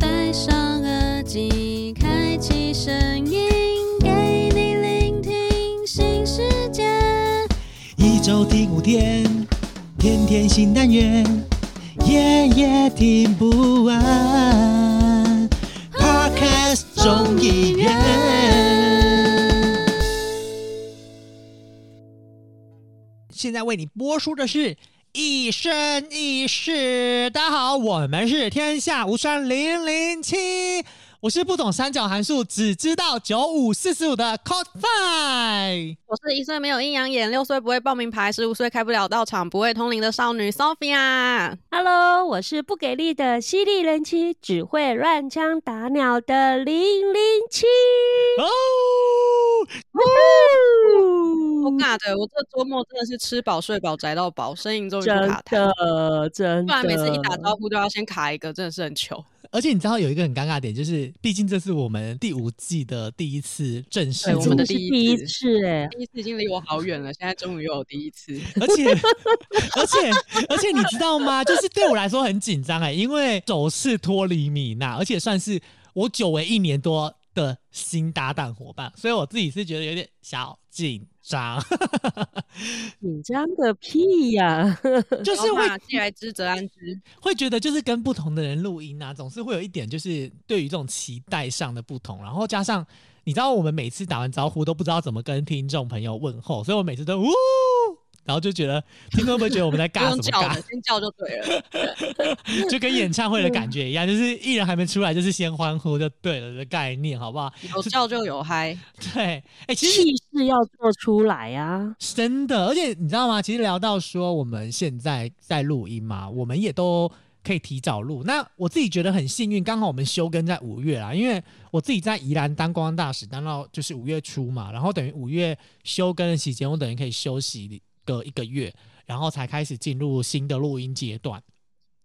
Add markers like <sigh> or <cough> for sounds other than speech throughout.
戴上耳机，开启声音，给你聆听新世界。一周听五天，天天新单元，夜夜听不完。Podcast 众议院，现在为你播出的是。一生一世，大家好，我们是天下无双零零七，我是不懂三角函数，只知道九五四十五的 Code Five。我是一岁没有阴阳眼，六岁不会报名牌，十五岁开不了道场，不会通灵的少女 Sophia。Hello，我是不给力的犀利人妻，只会乱枪打鸟的零零七。哦，我尬的，我这周末真的是吃饱睡饱宅到饱，声音终于不真卡痰。的，真的，不然每次一打招呼都要先卡一个，真的是很糗。而且你知道有一个很尴尬点，就是毕竟这是我们第五季的第一次正式我们的第一次次哎，第一次已经离我好远了，现在终于又有第一次。<laughs> 而且而且而且你知道吗？就是对我来说很紧张哎，因为首次脱离米娜，而且算是我久违一年多的新搭档伙伴，所以我自己是觉得有点小紧张，<laughs> 紧张个屁呀！<laughs> 就是会既来之则安之，会觉得就是跟不同的人录音啊，总是会有一点就是对于这种期待上的不同，然后加上你知道我们每次打完招呼都不知道怎么跟听众朋友问候，所以我每次都呜，然后就觉得听众会不会觉得我们在不尬什么尬叫的，？先叫就对了。<laughs> 就跟演唱会的感觉一样，就是艺人还没出来，就是先欢呼就对了的概念，好不好？有叫就有嗨，对，哎、其实气势要做出来啊！真的，而且你知道吗？其实聊到说我们现在在录音嘛，我们也都可以提早录。那我自己觉得很幸运，刚好我们休更在五月啦，因为我自己在宜兰当公关大使，当到就是五月初嘛，然后等于五月休更的期间，我等于可以休息个一个月，然后才开始进入新的录音阶段。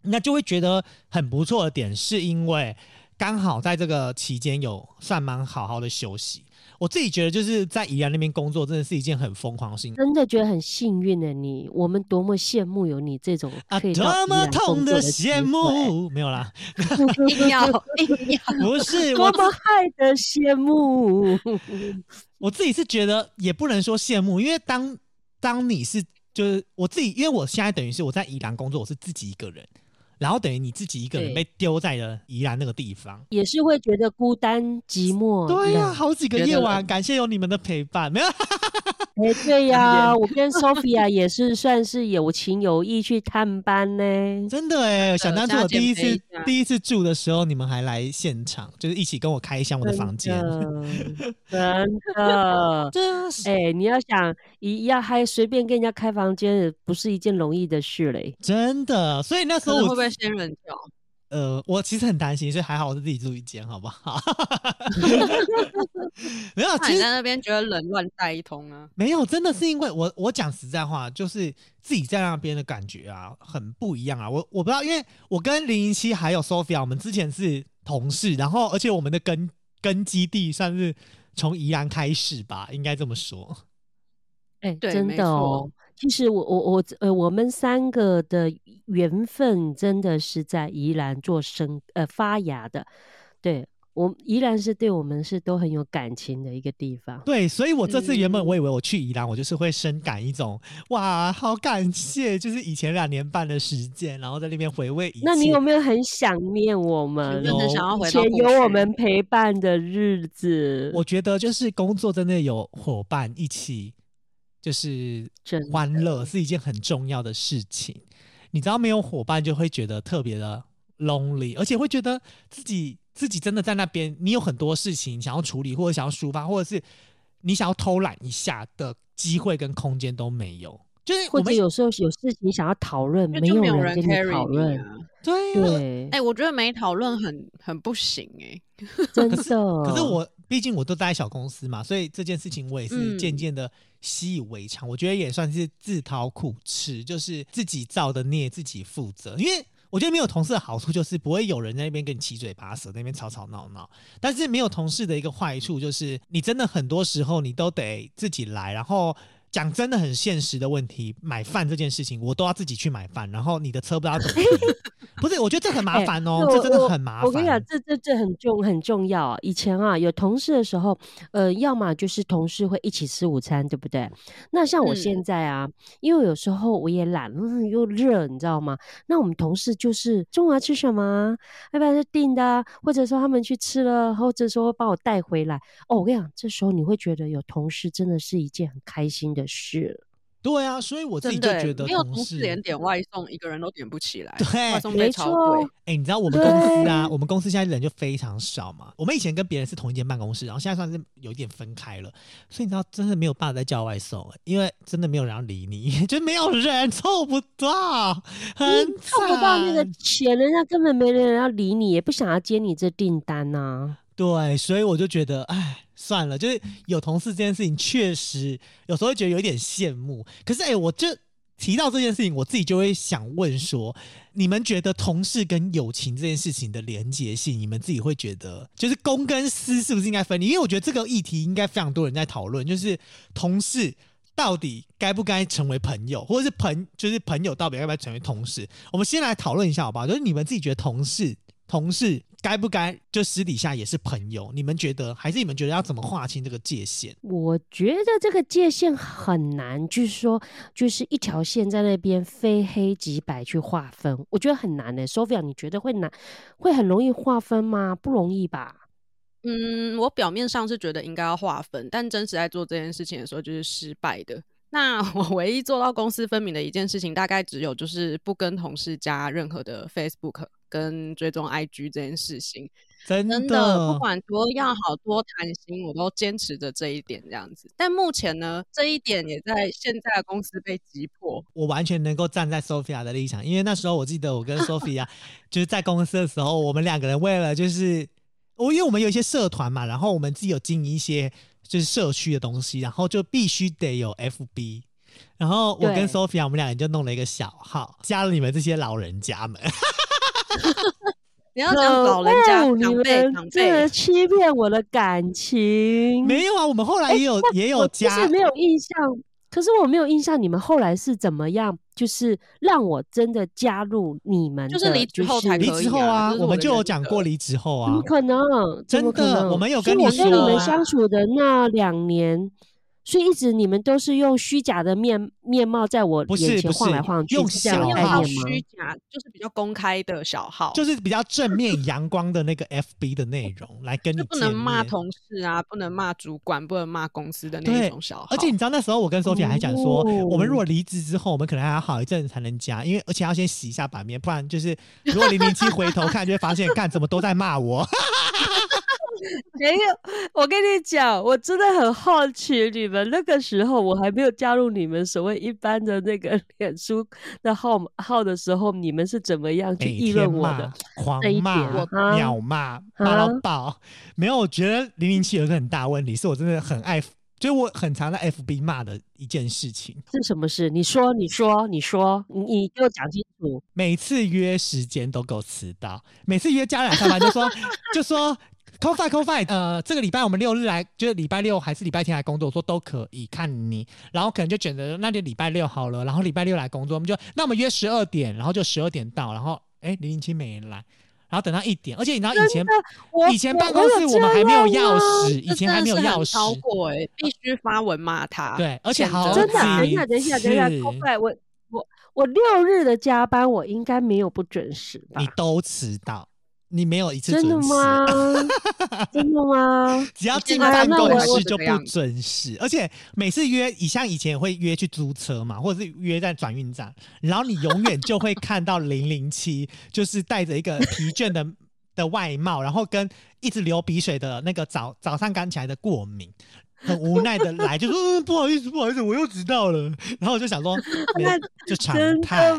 那就会觉得很不错的点，是因为刚好在这个期间有算蛮好好的休息。我自己觉得就是在宜兰那边工作，真的是一件很疯狂的事情真的觉得很幸运的你，我们多么羡慕有你这种啊！可以到多么宜兰工痛的羡，慕，没有啦，硬要硬要。不是多我么爱的羡慕。<laughs> 我自己是觉得也不能说羡慕，因为当当你是就是我自己，因为我现在等于是我在宜兰工作，我是自己一个人，然后等于你自己一个人被丢在了宜兰那个地方。也是会觉得孤单寂寞。对呀、冷好几个夜晚，感谢有你们的陪伴。没有，哎，对 <laughs> 呀，我跟 Sophia 也是算是有情有义去探班呢。真的哎，想当初我第一次一第一次住的时候，你们还来现场，就是一起跟我开箱我的房间。<laughs> 真的，真的。是哎、你要想一要还随便跟人家开房间，不是一件容易的事嘞。真的，所以那时候我是会不会仙人跳？呃，我其实很担心，所以还好我是自己住一间，好不好？<laughs> 没有，你其实在那边觉得冷乱带一通啊？没有，真的是因为我我讲实在话，就是自己在那边的感觉啊，很不一样啊。我我不知道，因为我跟零零七还有 Sophia，我们之前是同事，然后而且我们的根根基地算是从宜兰开始吧，应该这么说。哎、对没真的哦。其实我我我呃，我们三个的缘分真的是在宜兰做生呃发芽的。对我宜兰是对我们是都很有感情的一个地方。对，所以我这次原本嗯我以为我去宜兰，我就是会深感一种哇，好感谢，就是以前两年半的时间，然后在那边回味。那你有没有很想念我们？真的想要以前回到过去有我们陪伴的日子，我觉得就是工作真的有伙伴一起，就是欢乐是一件很重要的事情。你知道，没有伙伴就会觉得特别的 lonely，而且会觉得自己自己真的在那边，你有很多事情想要处理，或者想要抒发，或者是你想要偷懒一下的机会跟空间都没有。就是我或者们有时候有事情想要讨论，没就没有人人跟你讨论。啊。对啊对哎、，我觉得没讨论很很不行哎、真的。<laughs> 可是我毕竟我都待小公司嘛，所以这件事情我也是嗯渐渐的习以为常。我觉得也算是自讨苦吃，就是自己造的孽自己负责。因为我觉得没有同事的好处就是不会有人在那边跟你七嘴八舌，那边吵吵闹闹。但是没有同事的一个坏处就是，你真的很多时候你都得自己来，然后。讲真的很现实的问题，买饭这件事情，我都要自己去买饭，然后你的车不知道怎么停，不是？我觉得这很麻烦哦，<laughs> 哎这真的很麻烦我跟你讲，这这这很重很重要啊。以前啊，有同事的时候，呃，要么就是同事会一起吃午餐，对不对？那像我嗯现在啊，因为有时候我也懒，嗯，又热，你知道吗？那我们同事就是中午要吃什么啊，要不然就订的啊，或者说他们去吃了，或者说帮我带回来。哦，我跟你讲，这时候你会觉得有同事真的是一件很开心的事。对啊，所以我自己就觉得没有同事同事连点外送一个人都点不起来，对外送费没超贵。哎、你知道我们公司啊，我们公司现在人就非常少嘛。我们以前跟别人是同一间办公室，然后现在算是有一点分开了，所以你知道真的没有办法再叫外送了，因为真的没有人要理你，<laughs> 就没有人凑不到，很凑不到那个惨钱，人家根本没人要理你，也不想要接你这订单呐、对，所以我就觉得，哎，算了，就是有同事这件事情，确实有时候觉得有点羡慕。可是，哎，我就提到这件事情，我自己就会想问说，你们觉得同事跟友情这件事情的连结性，你们自己会觉得，就是公跟私是不是应该分离？因为我觉得这个议题应该非常多人在讨论，就是同事。到底该不该成为朋友，或者是朋就是朋友到底该不该成为同事？我们先来讨论一下好不好？就是你们自己觉得同事同事该不该就私底下也是朋友？你们觉得还是你们觉得要怎么划清这个界限？我觉得这个界限很难，就是说，就是一条线在那边非黑即白去划分，我觉得很难呢、Sophia，你觉得会难，会很容易划分吗？不容易吧？嗯，我表面上是觉得应该要划分，但真实在做这件事情的时候就是失败的。那 <laughs> 我唯一做到公私分明的一件事情，大概只有就是不跟同事加任何的 Facebook 跟追踪 IG 这件事情。真真的，不管多要好多谈心，我都坚持着这一点这样子。但目前呢，这一点也在现在的公司被击破。我完全能够站在 Sophia 的立场，因为那时候我记得我跟 Sophia <laughs> 就是在公司的时候，我们两个人为了就是我因为我们有一些社团嘛，然后我们自己有经营一些就是社区的东西，然后就必须得有 FB。然后我跟 Sophia 我们两个人就弄了一个小号，加了你们这些老人家们。<laughs> 你要讲老人家、可恶你长辈、们长真的辈，欺骗我的感情。没有啊，我们后来也有、也有加实没有印象，可是我没有印象你们后来是怎么样，就是让我真的加入你们的，就是离职后才离可以啊职后啊，我们就有讲过离职后啊怎么，可能？真的我们有跟你说我跟你们啊相处的那两年，所以一直你们都是用虚假的面面貌在我不是眼前晃来晃去，用小号？虚假，就是比较公开的小号，就是比较正面阳光的那个 FB 的内容来跟你不能骂同事啊，不能骂主管，不能骂公司的那种小号。而且你知道那时候我跟 Sophia 还讲说，哦我们如果离职之后，我们可能还要好一阵子才能加，因为而且要先洗一下版面，不然就是如果零零七回头看，就会发现，干怎么都在骂我。<laughs> <laughs> 没有，我跟你讲，我真的很好奇，你们那个时候我还没有加入你们所谓一般的那个 <laughs> 脸书的号号的时候，你们是怎么样去每议论我的？狂骂点、啊秒骂，骂到啊爆。没有，我觉得零零七有一个很大问题，是我真的很爱，就是我很常在 FB 骂的一件事情。是什么事？你说，你说，你说，你你给我讲清楚。每次约时间都给我迟到，每次约家人来上班就说就说 c o f i c o f i 呃，这个礼拜我们六日来，就是礼拜六还是礼拜天来工作，我说都可以，看你，然后可能就选择那就礼拜六好了，然后礼拜六来工作，我们就那我们约十二点，然后就十二点到，然后哎零零七没人来，然后等到一点，而且你知道以前以前办公室我们还没有钥匙，以前还没有钥匙。超，过哎、必须发文骂他。对而且谴好真的等一下，等一下，等一下，是。快快，我我我六日的加班，我应该没有不准时吧？你？都迟到，你没有一次真的准时。吗？<laughs> 真的吗？只要进办公室就不准时，而且每次约，以像以前也会约去租车嘛，或者是约在转运站，然后你永远就会看到零零七，<laughs> 就是带着一个疲倦的 <laughs> 的外貌，然后跟一直流鼻水的那个早早上刚起来的过敏。很无奈的来，就说、嗯、不好意思，不好意思，我又迟到了。然后我就想说，那就常真态？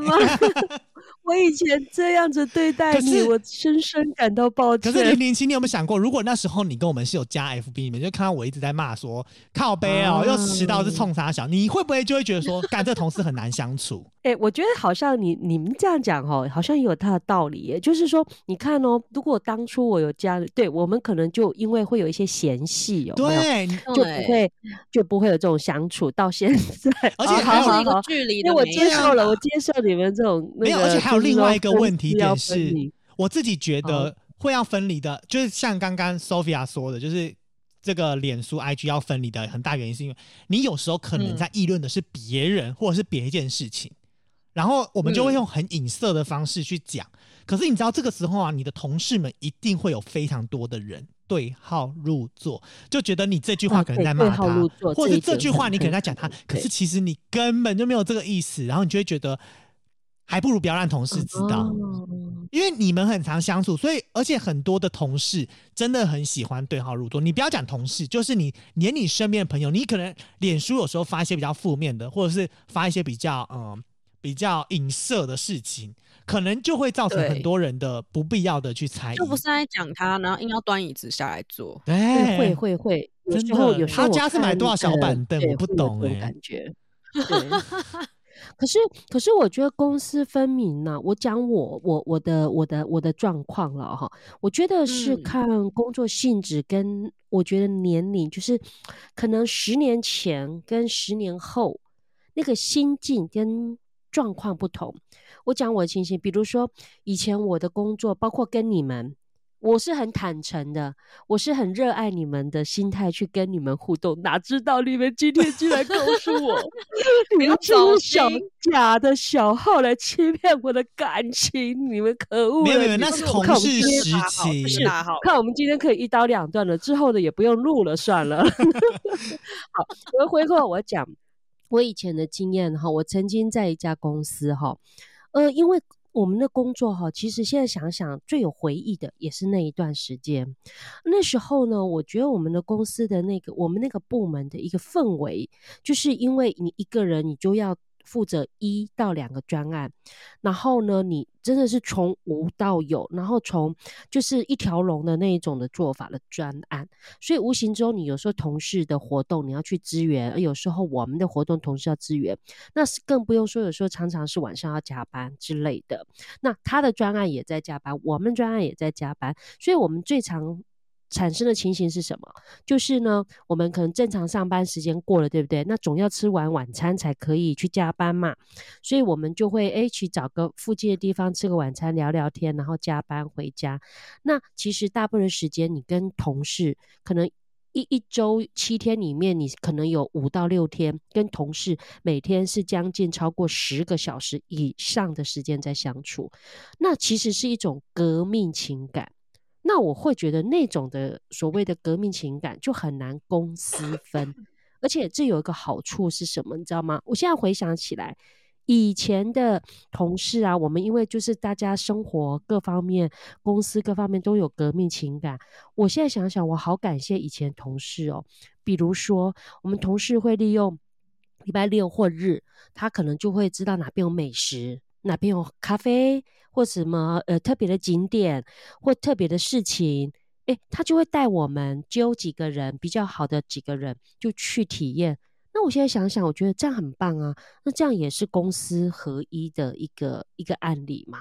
我以前这样子对待你，我深深感到抱歉。可是零零七，你有没有想过，如果那时候你跟我们是有加 FB，你们就看到我一直在骂说靠背哦，啊又迟到是冲啥小，你会不会就会觉得说，干这同事很难相处？<laughs> 哎、我觉得好像你你们这样讲哦，好像也有他的道理耶。就是说，你看哦，如果当初我有加，对我们可能就因为会有一些嫌隙，有没有？对，就不会就不会有这种相处到现在。而且还有是一个距离因为我接受了，我接受你们这种、那没有，而且还有就是另外一个问题点是，我自己觉得会要分离的，就是像刚刚 Sophia 说的，就是这个脸书、IG 要分离的很大原因，是因为你有时候可能嗯。在议论的是别人或者是别一件事情，然后我们就会嗯用很隐色的方式去讲。可是你知道这个时候啊，你的同事们一定会有非常多的人对号入座，就觉得你这句话啊可能在骂他，或者这句话你可能在讲他可是其实你根本就没有这个意思，然后你就会觉得还不如不要让同事知道。哦因为你们很常相处，所以而且很多的同事真的很喜欢对号入座。你不要讲同事，就是你连你身边的朋友，你可能脸书有时候发一些比较负面的，或者是发一些比较嗯比较影射的事情，可能就会造成很多人的不必要的去猜疑。就不是在讲他，然后硬要端椅子下来坐。对，对会会会，有真时候的有时候他家是买多少小呃板凳我不懂欸感觉。<laughs> 对，可是可是我觉得公私分明呢、我讲我我我的我的我的状况了哈，我觉得是嗯。看工作性质跟我觉得年龄，就是可能十年前跟十年后那个心境跟状况不同。我讲我的情形，比如说以前我的工作，包括跟你们，我是很坦诚的，我是很热爱你们的心态去跟你们互动，哪知道你们今天竟然告诉我，<laughs> 你们走是小心假的小号来欺骗我的感情，你们可恶！没有没有，那是同事看我们今天时期不。是看我们今天可以一刀两断了，之后的也不用录了，算了。<laughs> 好，我回过我讲我以前的经验哈，我曾经在一家公司哈，呃，因为我们的工作哈，其实现在想想最有回忆的也是那一段时间。那时候呢，我觉得我们的公司的那个我们那个部门的一个氛围，就是因为你一个人你就要负责一到两个专案，然后呢，你真的是从无到有，然后从就是一条龙的那一种的做法的专案，所以无形中你有时候同事的活动你要去支援，而有时候我们的活动同事要支援，那是更不用说有时候常常是晚上要加班之类的。那他的专案也在加班，我们专案也在加班，所以我们最常产生的情形是什么？就是呢，我们可能正常上班时间过了，对不对？那总要吃完晚餐才可以去加班嘛，所以我们就会诶去找个附近的地方吃个晚餐，聊聊天，然后加班回家。那其实大部分时间你跟同事可能。一一周七天里面，你可能有五到六天跟同事每天是将近超过十个小时以上的时间在相处，那其实是一种革命情感。那我会觉得那种的所谓的革命情感就很难公私分，<laughs> 而且这有一个好处是什么，你知道吗？我现在回想起来，以前的同事啊，我们因为就是大家生活各方面、公司各方面都有革命情感。我现在想想，我好感谢以前同事哦。比如说，我们同事会利用礼拜六或日，他可能就会知道哪边有美食，哪边有咖啡，或什么呃特别的景点或特别的事情。诶，他就会带我们揪几个人比较好的几个人就去体验。那我现在想想，我觉得这样很棒啊。那这样也是公私合一的一个一个案例嘛。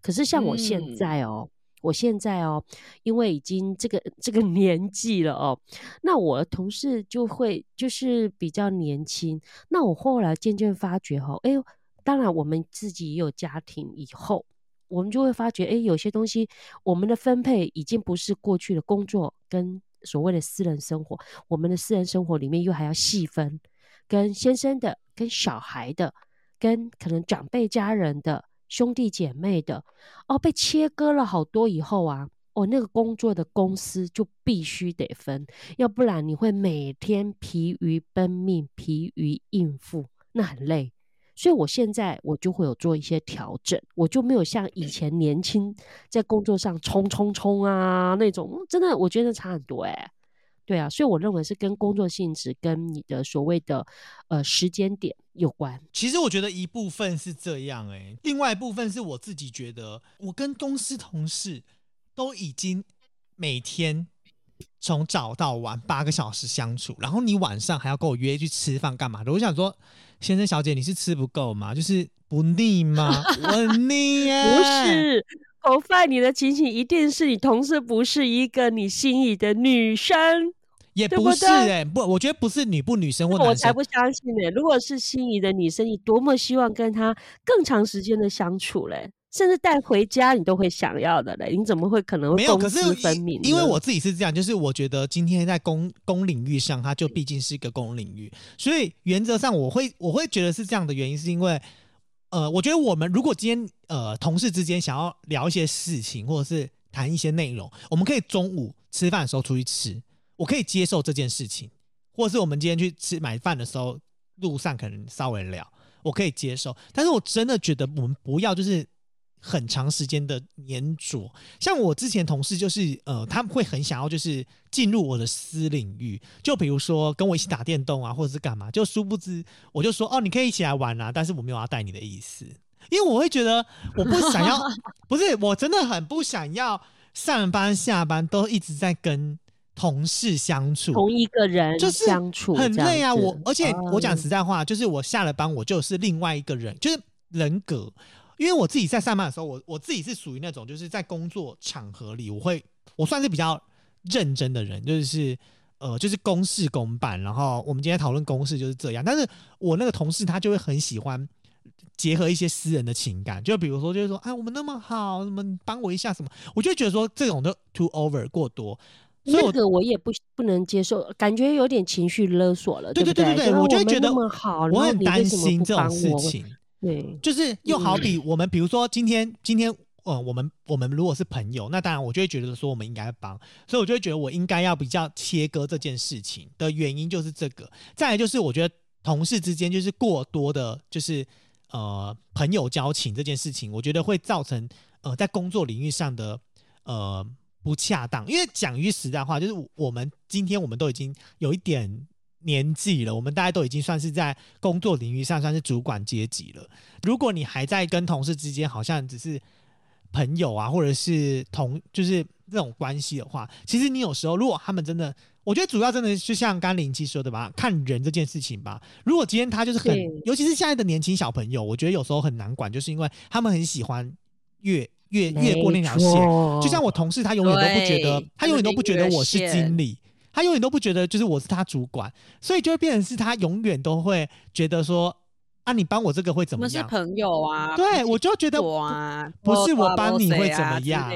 可是像我现嗯在哦，我现在哦，因为已经这个这个年纪了哦，那我的同事就会就是比较年轻。那我后来渐渐发觉哈、哦，哎呦，当然我们自己也有家庭以后，我们就会发觉，哎，有些东西我们的分配已经不是过去的工作跟所谓的私人生活，我们的私人生活里面又还要细分，跟先生的、跟小孩的、跟可能长辈家人的、兄弟姐妹的，哦，被切割了好多以后啊。哦，那个工作的公司就必须得分，要不然你会每天疲于奔命、疲于应付，那很累。所以我现在我就会有做一些调整，我就没有像以前年轻在工作上冲冲冲啊那种，真的我觉得差很多哎、对啊，所以我认为是跟工作性质跟你的所谓的呃时间点有关。其实我觉得一部分是这样、欸，另外一部分是我自己觉得，我跟公司同事都已经每天从早到晚八个小时相处，然后你晚上还要跟我约去吃饭干嘛的？我想说，先生小姐，你是吃不够吗？就是不腻吗？<laughs> 我腻耶、不是，头发你的情形一定是你同事不是一个你心仪的女生，也不是哎、不，我觉得不是女不女生或男生，我才不相信呢、如果是心仪的女生，你多么希望跟她更长时间的相处嘞，甚至带回家你都会想要的嘞，你怎么会可能会没有，可是分明？因为我自己是这样，就是我觉得今天在公公领域上，它就毕竟是一个公领域，所以原则上我会我会觉得是这样的原因，是因为呃，我觉得我们如果今天呃同事之间想要聊一些事情，或者是谈一些内容，我们可以中午吃饭的时候出去吃，我可以接受这件事情，或者是我们今天去吃买饭的时候，路上可能稍微聊，我可以接受，但是我真的觉得我们不要就是。很长时间的粘着，像我之前同事就是呃，他们会很想要就是进入我的私领域，就比如说跟我一起打电动啊，或者是干嘛，就殊不知我就说哦，你可以一起来玩啊，但是我没有要带你的意思，因为我会觉得我不想要，<laughs> 不是我真的很不想要上班下班都一直在跟同事相处，同一个人就是相处很累啊。我而且我讲嗯实在话，就是我下了班我就是另外一个人，就是人格。因为我自己在上班的时候，我我自己是属于那种就是在工作场合里，我会我算是比较认真的人，就是呃就是公事公办。然后我们今天讨论公事就是这样，但是我那个同事他就会很喜欢。结合一些私人的情感，就比如说，就是说，哎，我们那么好，什么你帮我一下什么，我就会觉得说这种都 too over 过多，所以那我个我也不不能接受，感觉有点情绪勒索了，对不对对对对，我就会觉得我很担心这种事情。对，就是又好比我们，比如说今天今天，呃，我们我们如果是朋友，那当然我就会觉得说我们应该帮，所以我就会觉得我应该要比较切割这件事情的原因就是这个。再来就是我觉得同事之间就是过多的，就是呃朋友交情这件事情，我觉得会造成呃在工作领域上的呃不恰当。因为讲句实在话，就是我们今天我们都已经有一点年纪了，我们大家都已经算是在工作领域上算是主管阶级了。如果你还在跟同事之间好像只是朋友啊，或者是同就是这种关系的话，其实你有时候如果他们真的，我觉得主要真的就像刚林七说的吧，看人这件事情吧。如果今天他就是很，尤其是现在的年轻小朋友，我觉得有时候很难管，就是因为他们很喜欢越越越过那条线。就像我同事，他永远都不觉得，他永远都不觉得我是经理，他永远都不觉得就是我是他主管，所以就会变成是他永远都会觉得说啊，你帮我这个会怎我们是？朋友啊，对，我就觉得我啊，不是我啊帮你会怎么样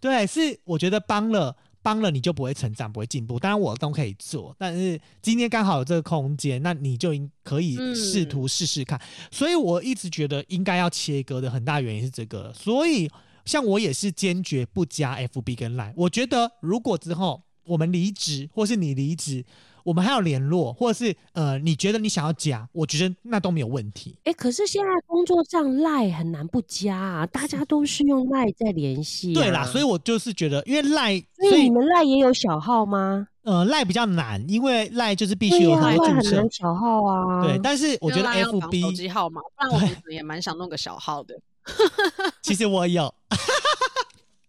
对，是我觉得帮了帮了你就不会成长，不会进步。当然我都可以做，但是今天刚好有这个空间，那你就应可以试嗯图试试看。所以我一直觉得应该要切割的很大原因是这个。所以像我也是坚决不加 FB 跟 Line。我觉得如果之后我们离职，或是你离职，我们还有联络，或者是呃你觉得你想要加，我觉得那都没有问题。哎，可是现在工作上赖很难不加啊，大家都是用赖在联系、啊。对啦，所以我就是觉得，因为赖，所所以以你们赖也有小号吗？呃赖比较难，因为赖就是必须有很多注册。小号啊。对，但是我觉得因为 LINE 要绑手 FB 机号码，不然我们也蛮想弄个小号的。<laughs> 其实我有，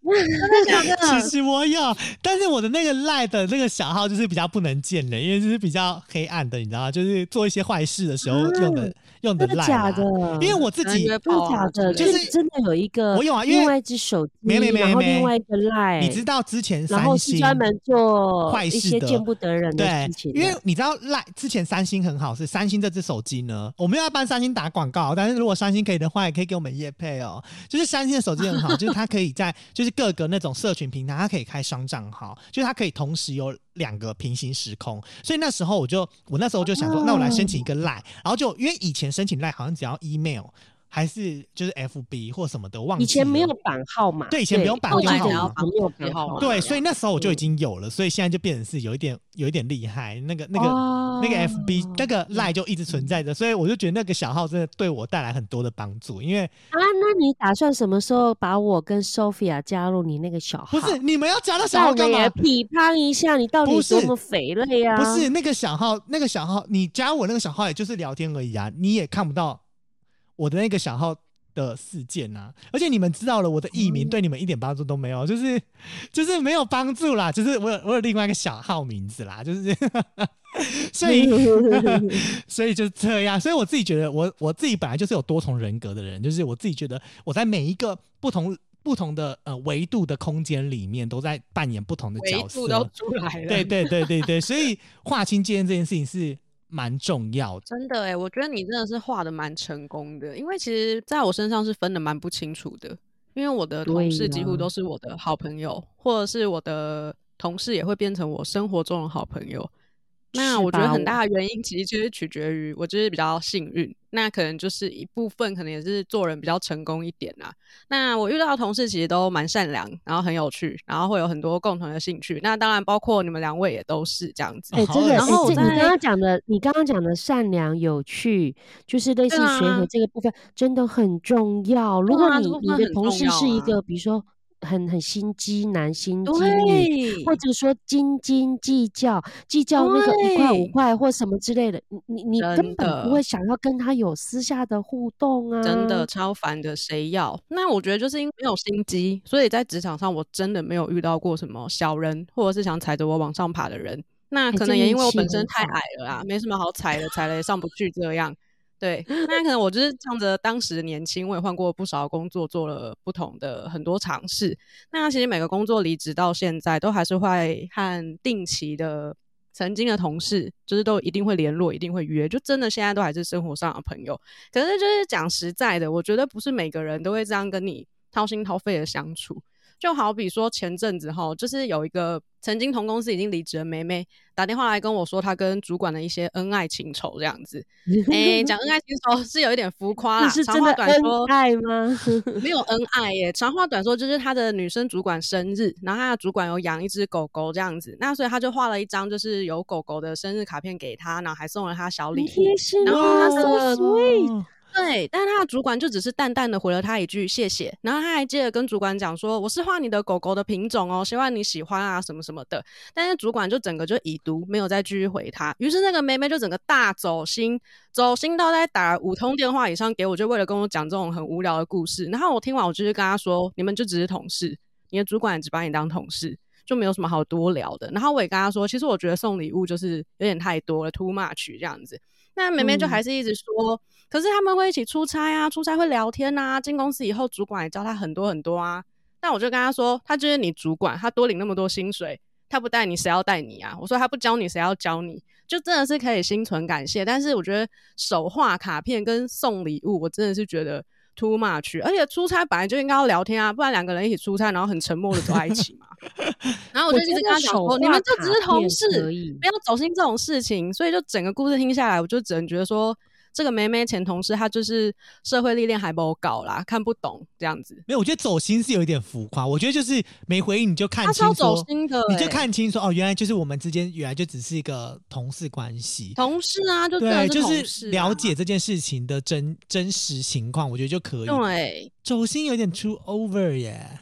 真的假其实我有，但是我的那个赖的那个小号就是比较不能见人，因为就是比较黑暗的，你知道吗？就是做一些坏事的时候用的、用的真的赖假的？因为我自己可能约真的炮啊假的？就是真的有一个，我有啊因为另外一只手机，没没没然后没另外一个赖，你知道之前三星是专门做一坏事的些见不得人的事情，的，因为你知道赖之前三星很好，是三星这只手机呢，我们要帮三星打广告，但是如果三星可以的话，也可以给我们业配哦。就是三星的手机很好，就是它可以在就是各个那种社群平台，它可以开双账号，就是它可以同时有两个平行时空。所以那时候我就我那时候就想说，哦那我来申请一个赖，然后就因为以前申请赖好像只要 email 还是就是 FB 或什么的，忘记以前没有了版号码，对以前不用版号码才要绑没有版号码，对，所以那时候我就已嗯经有了，所以现在就变成是有一点有一点厉害，那个那个、哦那个 FB 那个赖就一直存在着，所以我就觉得那个小号真的对我带来很多的帮助。因为啊，那你打算什么时候把我跟 Sophia 加入你那个小号？不是你们要加到小号干嘛？批判一下你到底多么肥累啊？不是那个小号，那个小号你加我那个小号也就是聊天而已啊，你也看不到我的那个小号。的事件啊，而且你们知道了，我的艺名对你们一点帮助都没有，就是就是没有帮助啦，就是我有我有另外一个小号名字啦，就是 <laughs> 所以 <laughs> 所以就是这样，所以我自己觉得我我自己本来就是有多重人格的人，就是我自己觉得我在每一个不同不同的呃维度的空间里面都在扮演不同的角色，都出来了，对对对对对，所以划清界限这件事情是。蛮重要的，真的哎，我觉得你真的是画的蛮成功的，因为其实在我身上是分的蛮不清楚的，因为我的同事几乎都是我的好朋友，或者是我的同事也会变成我生活中的好朋友。那我觉得很大的原因，其实就是取决于我就是比较幸运，那可能就是一部分，可能也是做人比较成功一点啊。那我遇到的同事其实都蛮善良，然后很有趣，然后会有很多共同的兴趣。那当然包括你们两位也都是这样子。哎，真的，然后你刚刚讲的，你刚刚讲的善良有趣，就是类似学和这个部分，真的很重要。如果你你的同事是一个，比如说。很很心机男心机女，或者说斤斤计较，计较那个一块五块或什么之类的，你你你根本不会想要跟他有私下的互动啊！真的超烦的，谁要？那我觉得就是因为没有心机，所以在职场上我真的没有遇到过什么小人，或者是想踩着我往上爬的人。那可能也因为我本身太矮了啦，没什么好踩的，踩了也上不去这样。对，那可能我就是仗着当时年轻，我也换过不少工作，做了不同的很多尝试。那其实每个工作离职到现在，都还是会和定期的曾经的同事，就是都一定会联络，一定会约，就真的现在都还是生活上的朋友。可是就是讲实在的，我觉得不是每个人都会这样跟你掏心掏肺的相处。就好比说前阵子哈，就是有一个曾经同公司已经离职的妹妹打电话来跟我说，她跟主管的一些恩爱情仇这样子。哎，讲恩爱情仇是有一点浮夸啦，长话短说，爱吗？<laughs> 没有恩爱耶。长话短说，就是她的女生主管生日，然后她的主管有养一只狗狗这样子，那所以她就画了一张就是有狗狗的生日卡片给她，然后还送了她小礼物，然后她说 sweet。<laughs> 对，但是他的主管就只是淡淡的回了他一句谢谢，然后他还接着跟主管讲说：“我是画你的狗狗的品种哦，希望你喜欢啊，什么什么的。”但是主管就整个就已读，没有再继续回他。于是那个妹妹就整个大走心，走心到在打五通电话以上给我，就为了跟我讲这种很无聊的故事。然后我听完，我就是跟他说：“你们就只是同事，你的主管只把你当同事，就没有什么好多聊的。”然后我也跟他说：“其实我觉得送礼物就是有点太多了，too much 这样子。”那妹妹就还是一直说，可是他们会一起出差啊，出差会聊天啊，进公司以后主管也教他很多很多啊。但我就跟他说，他就是你主管，他多领那么多薪水，他不带你谁要带你啊？我说他不教你谁要教你？就真的是可以心存感谢。但是我觉得手画卡片跟送礼物，我真的是觉得 too much。而且出差本来就应该要聊天啊，不然两个人一起出差，然后很沉默的走在一起嘛。<laughs> 然后我就一直跟他讲说，你们就只是同事，不要走心这种事情。所以就整个故事听下来，我就只能觉得说，这个梅梅前同事她就是社会历练还不够高啦，看不懂这样子。没有，我觉得走心是有一点浮夸。我觉得就是没回应你就看清，走心的，你就看清楚哦，原来就是我们之间原来就只是一个同事关系。同事啊，就对，就是了解这件事情的真真实情况，我觉得就可以。对，走心有点 too over 耶。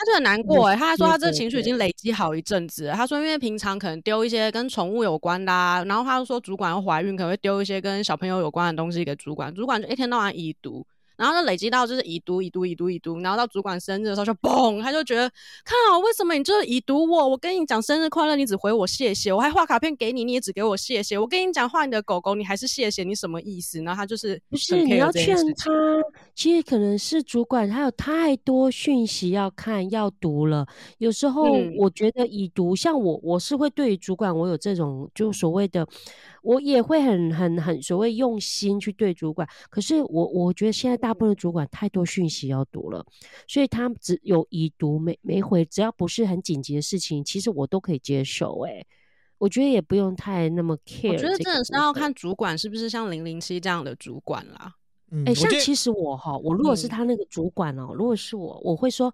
他就很难过哎，他还说他这情绪已经累积好一阵子。他说因为平常可能丢一些跟宠物有关的，然后他又说主管要怀孕，可能会丢一些跟小朋友有关的东西给主管，主管就一天到晚已读。然后就累积到就是已读已读已读已读，然后到主管生日的时候就嘣，他就觉得，看啊，为什么你就是已读我？我跟你讲生日快乐，你只回我谢谢，我还画卡片给你，你也只给我谢谢。我跟你讲画你的狗狗，你还是谢谢，你什么意思？然后他就是不是你要劝他，其实可能是主管他有太多讯息要看要读了，有时候我觉得已读，像我我是会对主管我有这种就所谓的。我也会很很很所谓用心去对主管，可是我我觉得现在大部分的主管太多讯息要读了，所以他只有已读没没回，只要不是很紧急的事情，其实我都可以接受。哎，我觉得也不用太那么 care。我觉得真的是要看主管是不是像零零七这样的主管啦。哎、像其实我哈，我如果是嗯他那个主管哦，如果是我，我会说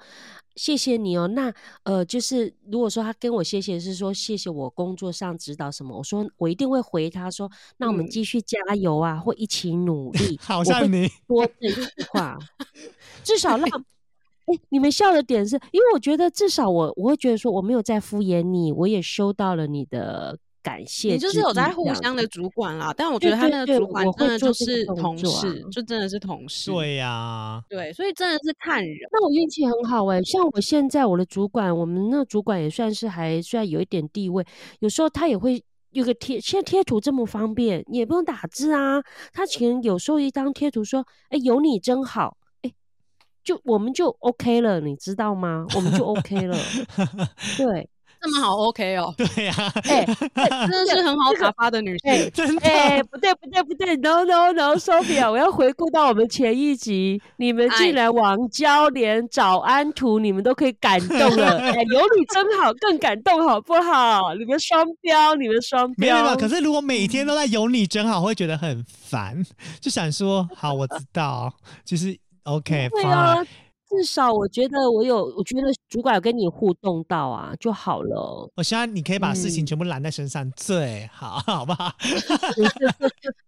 谢谢你哦。那呃，就是如果说他跟我谢谢是说谢谢我工作上指导什么，我说我一定会回他说，那我们嗯继续加油啊，或一起努力。<laughs> 好像你多这句话，至少让。<laughs> 哎、你们笑的点是因为我觉得至少我我会觉得说我没有在敷衍你，我也收到了你的感谢你就是有在互相的主管啦，但我觉得他那个主管真的就是同事，就真的是同事。对呀、对，所以真的是看人。那我运气很好哎、像我现在我的主管，我们那个主管也算是还虽然有一点地位，有时候他也会有个贴，现在贴图这么方便，你也不用打字啊。他其实有时候一张贴图说：“哎、有你真好。”哎，就我们就 OK 了，你知道吗？我们就 OK 了。<laughs> 对，这么好 OK 哦，<laughs> 对呀、哎、<laughs> 真的是很好打发的女哎性。真的。哎、不对不对不对，no no no，Sophia，<laughs> 我要回顾到我们前一集，你们哎。竟然往交连早安图，你们都可以感动了，哎、有你真好，更感动好不好？你们双标，你们双标，没有没有，可是如果每天都在有你真好，会觉得很烦，就想说好，我知道，就是 OK 对 fine，、啊，至少我觉得我有，我觉得主管有跟你互动到啊就好了。我希望你可以把事情嗯全部揽在身上，最好，<laughs> 好不好？<laughs>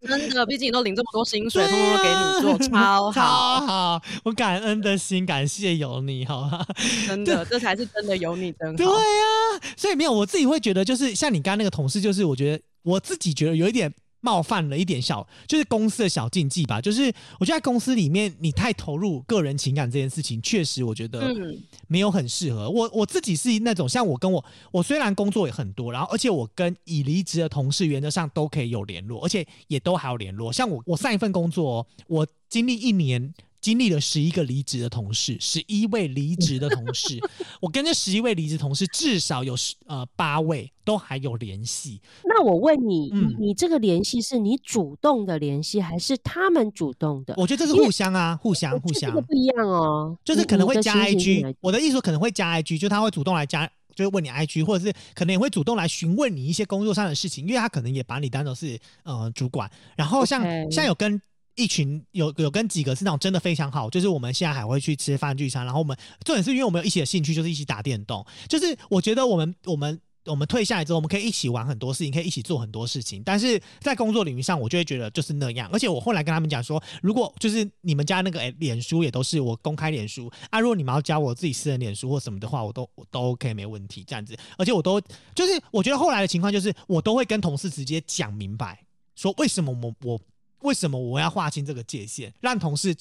真的，毕竟你都领这么多薪水，通通都给你做，超超好，好，我感恩的心，感谢有你，好吧？<laughs> 真的，这才是真的有你真好对呀。啊，所以没有，我自己会觉得，就是像你刚刚那个同事，就是我觉得我自己觉得有一点冒犯了一点小，就是公司的小禁忌吧。就是我觉得在公司里面，你太投入个人情感这件事情，确实我觉得嗯没有很适合。我我自己是那种像我跟我我虽然工作也很多，然后而且我跟已离职的同事原则上都可以有联络，而且也都还有联络。像我我上一份工作哦，我经历一年。经历了十一个离职的同事，十一位离职的同事，<laughs> 我跟这十一位离职同事至少有十呃八位都还有联系。那我问你，嗯你你这个联系是你主动的联系，还是他们主动的？我觉得这是互相啊，互相互相，不一样哦，就是可能会加 IG，我的意思说可能会加 IG，就他会主动来加，就是问你 IG，或者是可能也会主动来询问你一些工作上的事情，因为他可能也把你当做是呃主管。然后像像有跟一群有有跟几个是那种真的非常好，就是我们现在还会去吃饭聚餐，然后我们重点是因为我们有一起的兴趣，就是一起打电动，就是我觉得我们我们。我们退下来之后，我们可以一起玩很多事情，可以一起做很多事情。但是在工作领域上，我就会觉得就是那样。而且我后来跟他们讲说，如果就是你们家那个诶脸书也都是我公开脸书啊，如果你们要加我自己私人脸书或什么的话，我都我都 OK 没问题这样子。而且我都就是我觉得后来的情况就是，我都会跟同事直接讲明白，说为什么我我为什么我要划清这个界限，让同事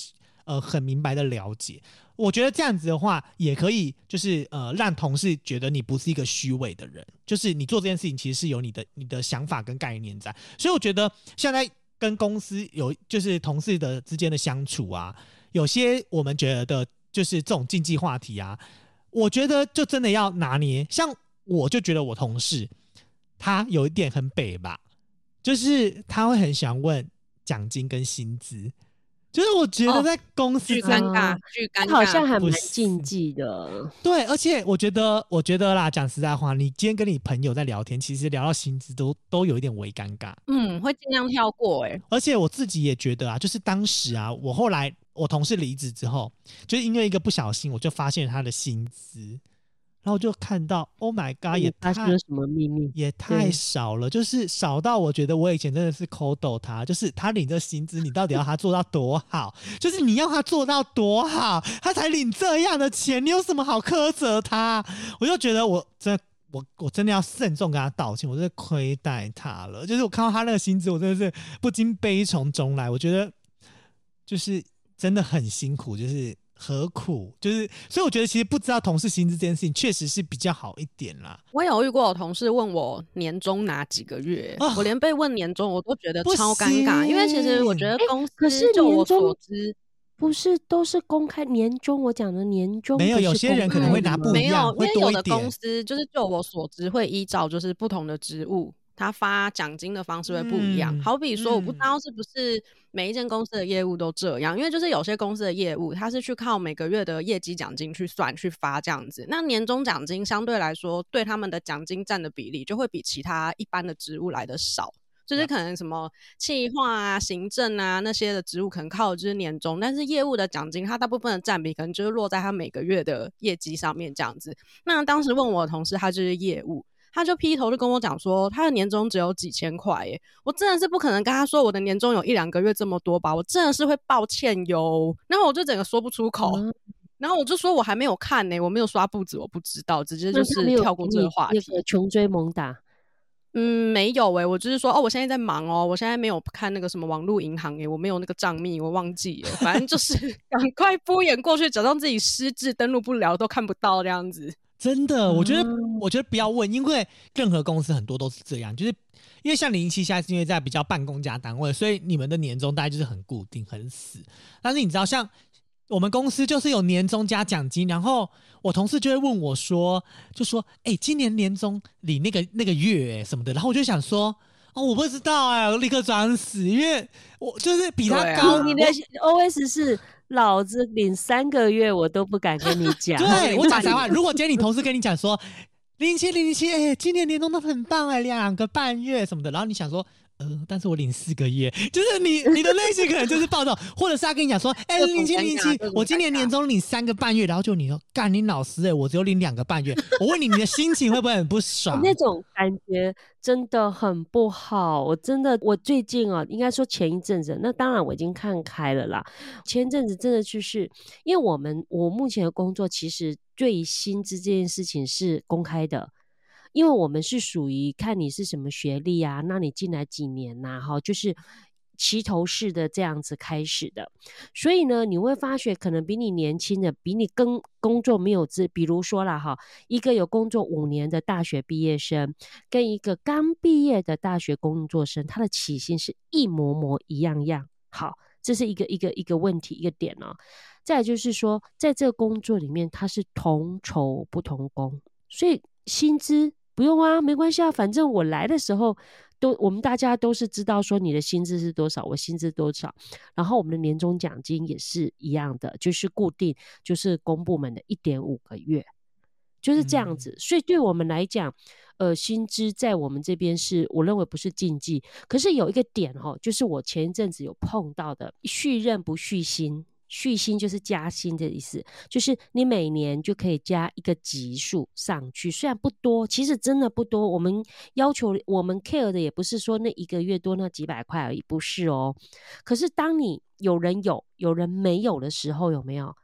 呃很明白的了解。我觉得这样子的话，也可以就是呃让同事觉得你不是一个虚伪的人，就是你做这件事情其实是有你的你的想法跟概念在。所以我觉得现在跟公司有就是同事的之间的相处啊，有些我们觉得就是这种禁忌话题啊，我觉得就真的要拿捏。像我就觉得我同事他有一点很北吧，就是他会很想问奖金跟薪资，就是我觉得哦在公司巨尴尬，巨尴尬，好像还蛮不禁忌的。对，而且我觉得，我觉得啦，讲实在话，你今天跟你朋友在聊天，其实聊到薪资都都有一点微尴尬。嗯，会尽量跳过哎、而且我自己也觉得啊，就是当时啊，我后来我同事离职之后，就是因为一个不小心，我就发现他的薪资，然后就看到，Oh my God，也太什么秘密？也太少了，就是少到我觉得我以前真的是抠抖他，就是他领这薪资，你到底要他做到多好？就是你要他做到多好，他才领这样的钱，你有什么好苛责他？我就觉得我真的。我我真的要慎重跟他道歉，我真的亏待他了。就是我看到他那个薪资，我真的是不禁悲从中来。我觉得就是真的很辛苦，就是何苦？就是所以我觉得其实不知道同事薪资这件事情，确实是比较好一点啦。我有遇过有同事问我年终哪几个月，哦我连被问年终我都觉得超尴尬，因为其实我觉得公司可是就我所知不是都是公开年终？我讲的年终没有有些人可能会拿公开的吗没有不一样，会因为有的多一点公司就是就我所知会依照就是不同的职务。他发奖金的方式会不一样，嗯好比说，我不知嗯道是不是每一间公司的业务都这样，因为就是有些公司的业务，它是去靠每个月的业绩奖金去算去发这样子。那年终奖金相对来说，对他们的奖金占的比例就会比其他一般的职务来的少。就是可能什么企划啊、行政啊那些的职务，可能靠的就是年终，但是业务的奖金，它大部分的占比可能就是落在他每个月的业绩上面这样子。那当时问我的同事，他就是业务，他就劈头就跟我讲说，他的年终只有几千块耶，我真的是不可能跟他说我的年终有一两个月这么多吧，我真的是会抱歉哟。然后我就整个说不出口。然后我就说，我还没有看呢，我没有刷步子，我不知道，直接就是跳过这个话题。穷追猛打，嗯，没有诶，我就是说，哦，我现在在忙哦，我现在没有看那个什么网络银行诶，我没有那个账密，我忘记了，反正就是 <laughs> 赶快敷衍过去，假装自己失智，登录不了，都看不到这样子。真的，我觉得，我觉得不要问，因为任何公司很多都是这样，就是因为像零零七现在是因为在比较办公家单位，所以你们的年终大概就是很固定、很死。但是你知道，像。我们公司就是有年终加奖金，然后我同事就会问我说，就说，哎，今年年终领那个那个月什么的，然后我就想说，哦，我不知道哎，我立刻装死，因为我就是比他高。你的 O S 是老子领三个月我都不敢跟你 <laughs> 讲。对我讲实话，如果今天你同事跟你讲说，零七零七，哎，今年年终都很棒哎，两个半月什么的，然后你想说。呃，但是我领四个月，就是你你的内心可能就是暴躁，或者是他跟你讲说，哎，零七零七，我今年年终领三个半月，然后就你说，干你老师哎，我只有领两个半月，我问你，你的心情会不会很不爽？那种感觉真的很不好，我真的，我最近啊，应该说前一阵子，那当然我已经看开了啦。前一阵子真的就是，因为我们我目前的工作其实对薪资这件事情是公开的。因为我们是属于看你是什么学历啊，那你进来几年呐？哈，就是齐头式的这样子开始的，所以呢，你会发觉可能比你年轻的，比你更工作没有资，比如说了哈，一个有工作五年的大学毕业生，跟一个刚毕业的大学工作生，他的起薪是一模模一样样。好，这是一个一个一个问题一个点哦。再就是说，在这个工作里面，他是同酬不同工，所以薪资。不用啊，没关系啊，反正我来的时候都我们大家都是知道说你的薪资是多少，我薪资多少，然后我们的年终奖金也是一样的，就是固定，就是公部门的一点五个月，就是这样子。所以对我们来讲，呃，薪资在我们这边是我认为不是禁忌，可是有一个点哈，就是我前一阵子有碰到的续任不续薪。续薪就是加薪的意思，就是你每年就可以加一个级数上去，虽然不多，其实真的不多。我们要求我们 care 的也不是说那一个月多那几百块而已，不是哦。可是当你有人有，有人没有的时候，有没有？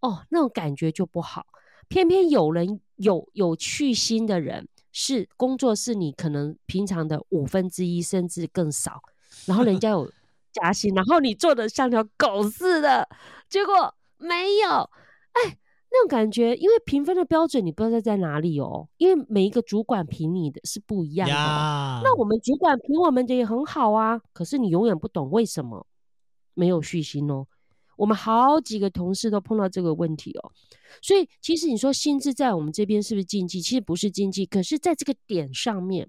哦，那种感觉就不好。偏偏有人有有去薪的人，是工作是你可能平常的五分之一甚至更少，然后人家有。加薪，然后你做的像条狗似的，结果没有，哎，那种感觉，因为评分的标准你不知道在哪里哦，因为每一个主管评你的是不一样的。那我们主管评我们的也很好啊，可是你永远不懂为什么没有续薪哦。我们好几个同事都碰到这个问题哦，所以其实你说薪资在我们这边是不是禁忌？其实不是禁忌，可是在这个点上面。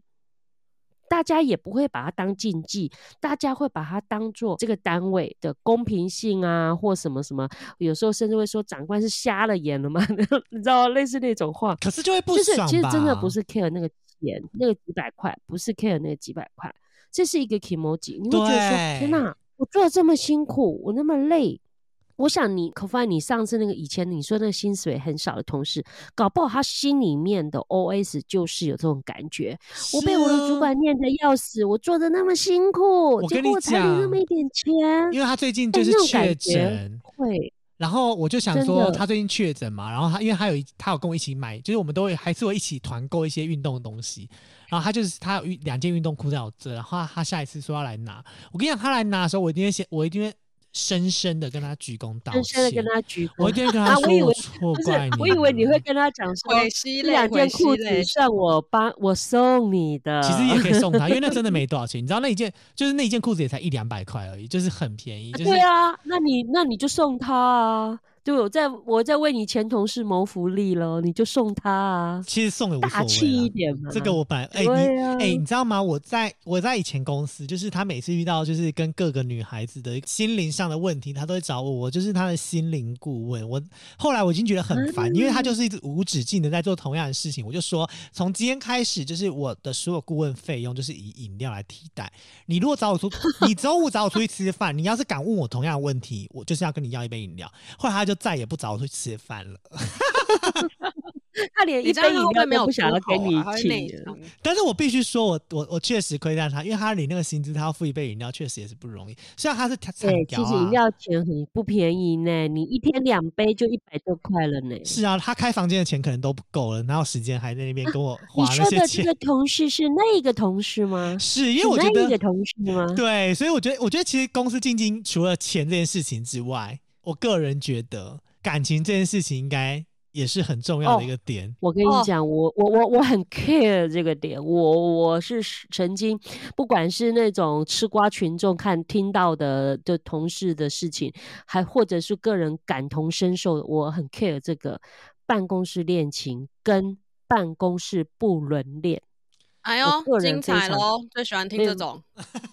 大家也不会把它当禁忌，大家会把它当做这个单位的公平性啊，或什么什么。有时候甚至会说长官是瞎了眼了吗？<laughs> 你知道类似那种话。可是就会不爽其实真的不是 care 那个钱，那个几百块，不是 care 那个几百块，这是一个 emoji。你会觉得说，天哪，我做的这么辛苦，我那么累。我想你，可发现你上次那个以前你说那个薪水很少的同事，搞不好他心里面的 O S 就是有这种感觉。我被我的主管念的要死，我做的那么辛苦，我跟你讲，那么一点钱。因为他最近就是确诊，会。然后我就想说，他最近确诊嘛，然后他因为他有一他有跟我一起买，就是我们都会还是会一起团购一些运动的东西。然后他就是他有两件运动裤在我这，然后他下一次说要来拿，我跟你讲，他来拿的时候，我一定会先，我一定会。深深的跟他鞠躬道歉，深深的跟他鞠躬。我一定跟他说错怪你。我以为你会跟他讲说，那两件裤子算我帮我送你的。其实也可以送他，因为那真的没 <laughs> 多少钱。你知道那一件就是那一件裤子也才一两百块而已，就是很便宜。对啊，那你那你就送他啊，对，我在我在为你前同事谋福利了，你就送他啊，其实送也无所谓大气一。点嘛。这个我本来哎、你哎、你知道吗？我在我在以前公司，就是他每次遇到就是跟各个女孩子的心灵上的问题，他都会找我，我就是他的心灵顾问。我后来我已经觉得很烦，因为他就是一直无止境的在做同样的事情。我就说，从今天开始，就是我的所有顾问费用就是以饮料来替代。你如果找我出，你周五找我出去吃饭，你要是敢问我同样的问题，我就是要跟你要一杯饮料。后来他就再也不找我去吃饭了。他连你一杯饮这样他会不会没有料都不想要给你请。但是我必须说我，我我确实亏待他，因为他领那个薪资，他要付一杯饮料，确实也是不容易。虽然他是惨对，屌啊，其实饮料钱很不便宜呢，你一天两杯就一百多块了呢。是啊，他开房间的钱可能都不够了，哪有时间还在那边跟我花那些钱？说的这个同事是那个同事吗？是因为是我觉得那个同事吗？对，所以我觉得，我觉得其实公司进京除了钱这件事情之外，我个人觉得感情这件事情应该也是很重要的一个点。我跟你哦讲，我我我我很 care 这个点，我我是曾经不管是那种吃瓜群众看听到的的同事的事情，还或者是个人感同身受，我很 care 这个办公室恋情跟办公室不伦恋。哎呦，人精彩喽！最喜欢听这种。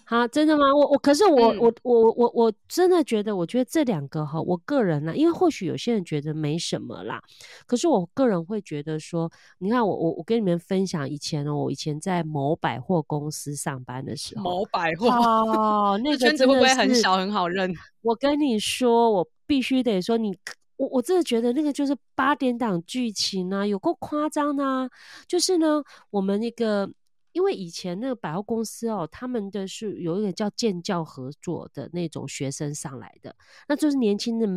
好，真的吗？我我可是我、嗯我我我我真的觉得，我觉得这两个哈，我个人呢，因为或许有些人觉得没什么啦，可是我个人会觉得说，你看我我我跟你们分享以前哦，我以前在某百货公司上班的时候，某百货，哦，那个圈子会不会很小很好认？我跟你说，我必须得说你。我我真的觉得那个就是八点档剧情啊，有够夸张的啊！就是呢，我们那个因为以前那个百货公司哦，他们的是有一个叫建教合作的那种学生上来的，那就是年轻的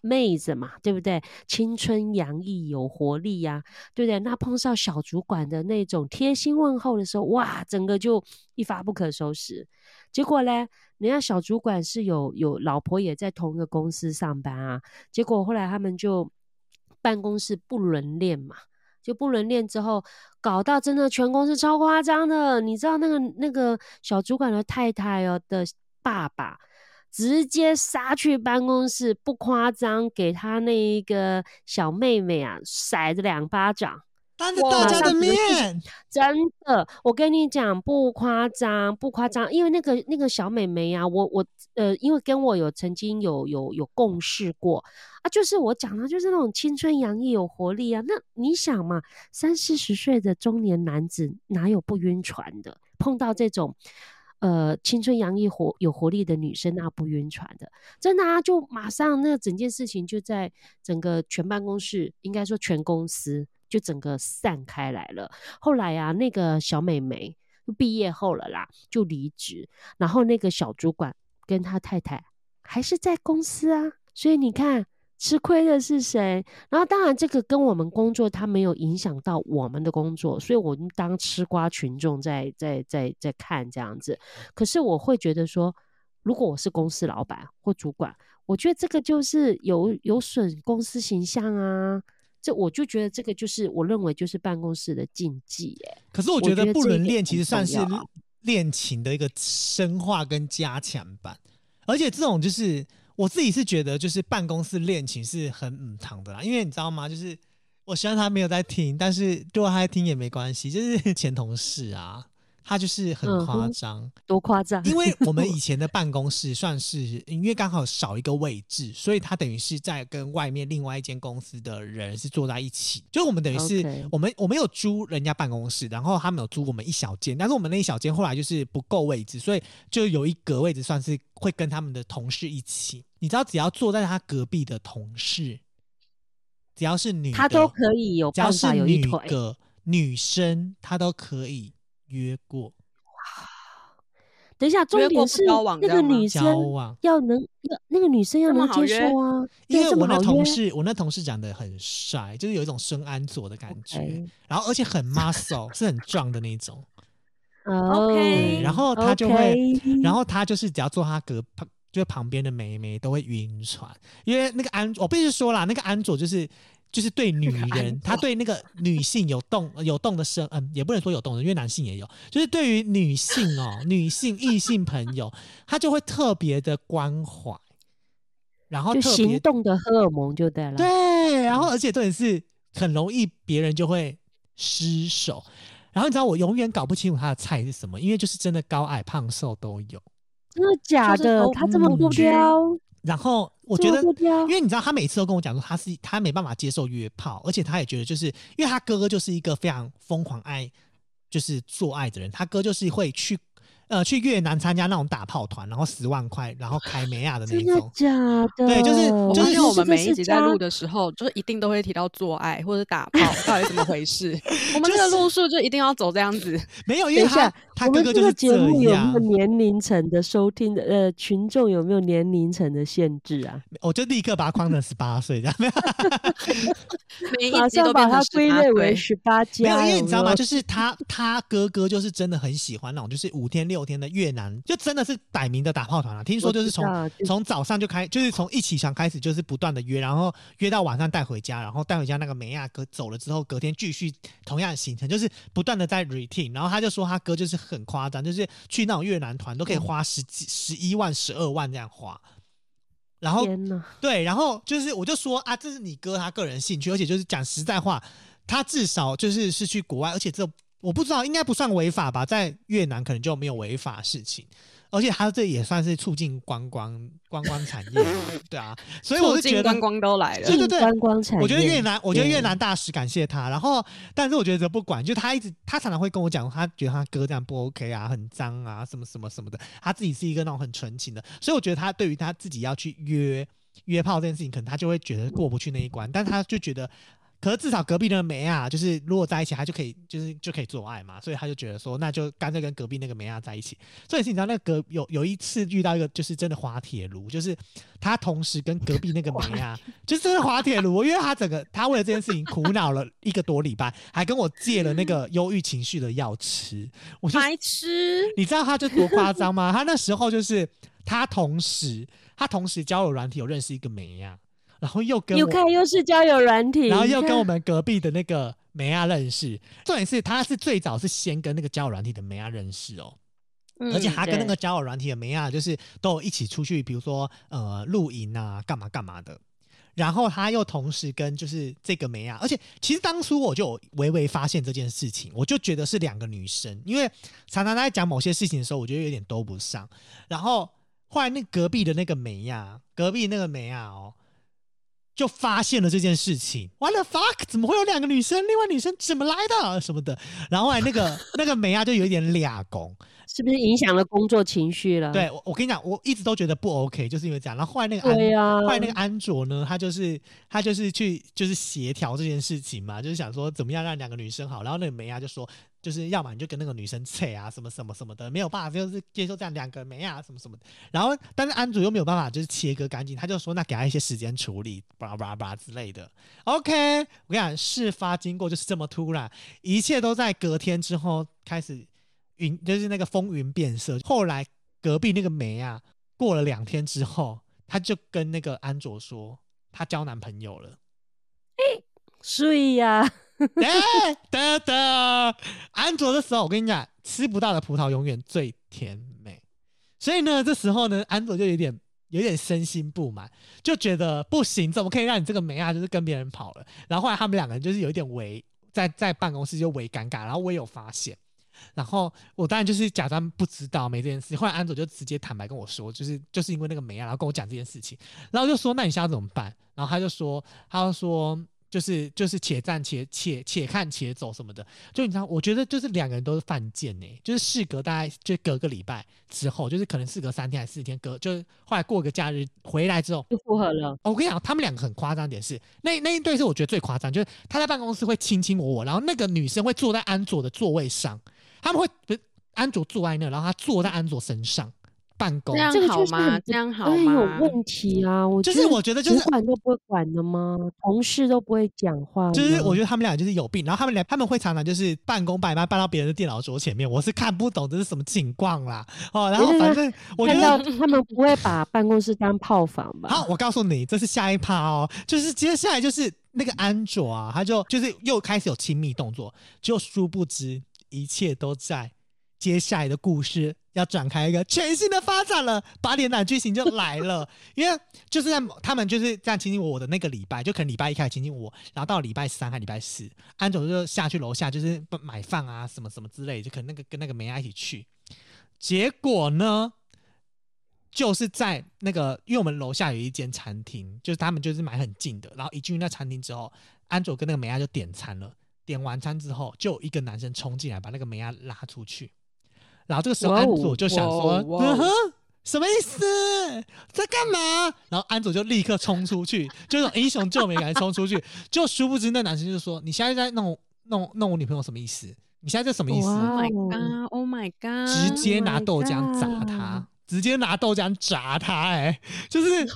妹子嘛，对不对？青春洋溢，有活力呀、对不对？那碰上小主管的那种贴心问候的时候，哇，整个就一发不可收拾。结果嘞，人家小主管是有有老婆也在同一个公司上班啊，结果后来他们就办公室不伦恋嘛，就不能练之后，搞到真的全公司超夸张的。你知道那个那个小主管的太太哦的爸爸，直接杀去办公室，不夸张，给他那一个小妹妹啊甩着两巴掌。当着大家的面，真的，我跟你讲不夸张，不夸张，因为那个那个小美眉啊，我我呃，因为跟我有曾经有有有共事过啊，就是我讲的，就是那种青春洋溢、有活力啊。那你想嘛，三四十岁的中年男子哪有不晕船的？碰到这种。呃，青春洋溢、活有活力的女生，那不晕船的，真的啊，就马上那整件事情就在整个全办公室，应该说全公司就整个散开来了。后来啊，那个小美眉就毕业后了啦，就离职，然后那个小主管跟他太太还是在公司啊，所以你看吃亏的是谁？然后当然这个跟我们工作它没有影响到我们的工作，所以我们当吃瓜群众在在在在看这样子。可是我会觉得说，如果我是公司老板或主管，我觉得这个就是有有损公司形象啊。这我就觉得这个就是我认为就是办公室的禁忌耶、可是我我觉得不伦恋其实算是恋情的一个深化跟加强版，而且这种就是我自己是觉得就是办公室恋情是很嗯堂的啦，因为你知道吗？就是我希望他没有在听，但是如果他在听也没关系，就是 <laughs> 前同事啊，他就是很夸张。多夸张！因为我们以 <laughs> 前的办公室算是因为刚好少一个位置，所以他等于是在跟外面另外一间公司的人是坐在一起。就我们等于是我们我们有租人家办公室，然后他们有租我们一小间，但是我们那一小间后来就是不够位置，所以就有一格位置算是会跟他们的同事一起。你知道，只要坐在他隔壁的同事，只要是女的，他都可以有只要是女。的女生，她都可以约过等一下，重点是交往那个女生往。要能要那个女生要能接受啊，因为我那同事，我那同事长得很帅，就是有一种孙安佐的感觉然后而且很 muscle，是很壮的那种。<laughs> OK，，然后他就会然后他就是只要坐他隔旁，就是旁边的妹妹都会晕船，因为那个安，我必须说啦，那个安佐就是。就是对女人，<laughs> 他对那个女性有动 <laughs> 有动的生，嗯，也不能说有动的，因为男性也有。就是对于女性哦，<laughs> 女性异性朋友，他就会特别的关怀。然后特别行动的荷尔蒙就对了。对，然后而且重点是很容易别人就会失手。然后你知道我永远搞不清楚他的菜是什么，因为就是真的高矮胖瘦都有。真的假的？他这么不嗯挑，然后我觉得因为你知道，他每次都跟我讲说，他是他没办法接受约炮，而且他也觉得，就是因为他哥哥就是一个非常疯狂爱，就是做爱的人，他哥就是会去呃去越南参加那种打炮团，然后十万块，然后开美亚的那真的。假的？对就是就是我们每一集在录的，时候，就是一定都会提到做爱或者打 <laughs> 炮，到底怎么回事？我们这个路数就一定要走这样子。<laughs> 没有，因为他他我们这个哥哥就是节目有没有。年龄层的收听的呃群众有没有年龄层的限制啊？<laughs> 我就立刻把他框成十八岁，这样没有每马一集都上把它变成18归类为岁十八没加。有，因为你知道吗？就是他他哥哥就是真的很喜欢那种就是五天六天的越南，就真的是摆明的打炮团啊。听说就是从从早上就开，就是从一起床开始，就是不断的约，然后约到晚上带回家，然后带回家那个美亚哥走了之后，隔天继续同样的行程，就是不断的在 routine。然后他就说他哥就是很夸张，就是去那种越南团都可以花十几、十一万、十二万这样花。然后！对，然后就是我就说啊，这是你哥他个人兴趣，而且就是讲实在话，他至少就是是去国外，而且这我不知道应该不算违法吧，在越南可能就没有违法事情，而且他这也算是促进观光观光产业，<laughs> 对啊，所以我促就觉得观光都来了对。对对观光产业，我觉得越南，我觉得越南大使感谢他，然后，但是我觉得不管，就他一直，他常常会跟我讲，他觉得他哥这样不 OK 啊，很脏啊，什么什么什么的。他自己是一个那种很纯情的，所以我觉得他对于他自己要去约约炮这件事情，可能他就会觉得过不去那一关，但他就觉得。可是至少隔壁那个梅亚，就是如果在一起，他就可以就是就可以做爱嘛，所以他就觉得说，那就干脆跟隔壁那个梅亚在一起。所以是你知道那个隔有有一次遇到一个就是真的滑铁卢，就是他同时跟隔壁那个梅亚，<laughs> 就是真的滑铁卢，因为他整个他为了这件事情苦恼了一个多礼拜，还跟我借了那个忧郁情绪的药吃。我就白痴，你知道他就多夸张吗？他那时候就是他同时他同时交友软体有认识一个梅亚，然后又跟我又看又是交友软体，<laughs> 然后又跟我们隔壁的那个梅亚认识。重点是他是最早是先跟那个交友软体的梅亚认识哦。而且嗯他跟那对个交友软体的梅亚就是都有一起出去，比如说呃露营啊，干嘛干嘛的。然后他又同时跟就是这个梅亚，而且其实当初我就有微微发现这件事情，我就觉得是两个女生，因为常常在讲某些事情的时候，我觉得有点兜不上。然后后来那隔壁的那个梅亚，隔壁那个梅亚哦，就发现了这件事情。完了 fuck，怎么会有两个女生？另外女生怎么来的？什么的？然后后来那个 <laughs> 那个梅亚就有一点俩拱，是不是影响了工作情绪了？对，我我跟你讲，我一直都觉得不 OK，就是因为这样。然后后来那个安，对呀，后来那个安卓呢，他就是他就是去就是协调这件事情嘛，就是想说怎么样让两个女生好。然后那个梅亚就说，就是要么你就跟那个女生扯啊，什么什么什么的，没有办法就是接受这样两个梅啊什么什么的。然后但是安卓又没有办法就是切割干净，他就说那给他一些时间处理，巴拉巴拉巴拉之类的。OK，我跟你讲，事发经过就是这么突然，一切都在隔天之后开始云，就是那个风云变色。后来隔壁那个梅啊，过了两天之后，他就跟那个安卓说，他交男朋友了。<gasps> 所以呀，<laughs> 哎，的的，安卓的时候，我跟你讲，吃不到的葡萄永远最甜美。所以呢，这时候呢，安卓就有点有点身心不满，就觉得不行，怎么可以让你这个梅亚，就是跟别人跑了？然后后来他们两个人就是有一点为在在办公室就为尴尬，然后我也有发现。然后我当然就是假装不知道没这件事，后来安卓就直接坦白跟我说，就是就是因为那个梅亚，然后跟我讲这件事情，然后就说那你现在怎么办？然后他就说，他就说就是就是且战且且且看且走什么的，就你知道，我觉得就是两个人都是犯贱呢、就是事隔大概就隔个礼拜之后，就是可能事隔三天还是四天，隔就是后来过个假日回来之后，就复合了。哦我跟你讲，他们两个很夸张的点是，那那一对是我觉得最夸张，就是他在办公室会卿卿我我，然后那个女生会坐在安卓的座位上，他们会不是安卓坐在那，然后他坐在安卓身上办公这。样好吗这样好哎吗有问题啊！我就是我觉得就是主管都不会管的吗？同事都不会讲话？就是我觉得他们俩就是有病，然后他们俩他们会常常就是半工半办搬到别人的电脑桌前面，我是看不懂这是什么情况啦。哦，然后反正我觉得他们不会把办公室当炮房吧？好，我告诉你，这是下一趴哦，就是接下来就是那个安卓啊，他就就是又开始有亲密动作，就殊不知一切都在接下来的故事要展开一个全新的发展了，八点档剧情就来了。<laughs> 因为就是在他们就是这样亲亲我我的那个礼拜，就可能礼拜一开始亲亲我，然后到礼拜三还礼拜四，安总就下去楼下就是买饭啊什么什么之类，就可能那个跟那个梅亚一起去。结果呢，就是在那个因为我们楼下有一间餐厅，就是他们就是买很近的，然后一进去那餐厅之后，安卓跟那个梅亚就点餐了。点完餐之后，就有一个男生冲进来，把那个梅亚拉出去。然后这个时候，安佐就想说：“哇哦嗯哼，什么意思？在干嘛？”然后安佐就立刻冲出去，<laughs> 就那种英雄救美感觉冲出去。就殊不知那男生就说：“你现在在弄弄弄我女朋友什么意思？你现在这什么意思？” Oh my 哦 god! Oh my god! 直接拿豆浆砸他，直接拿豆浆砸他、哎，就是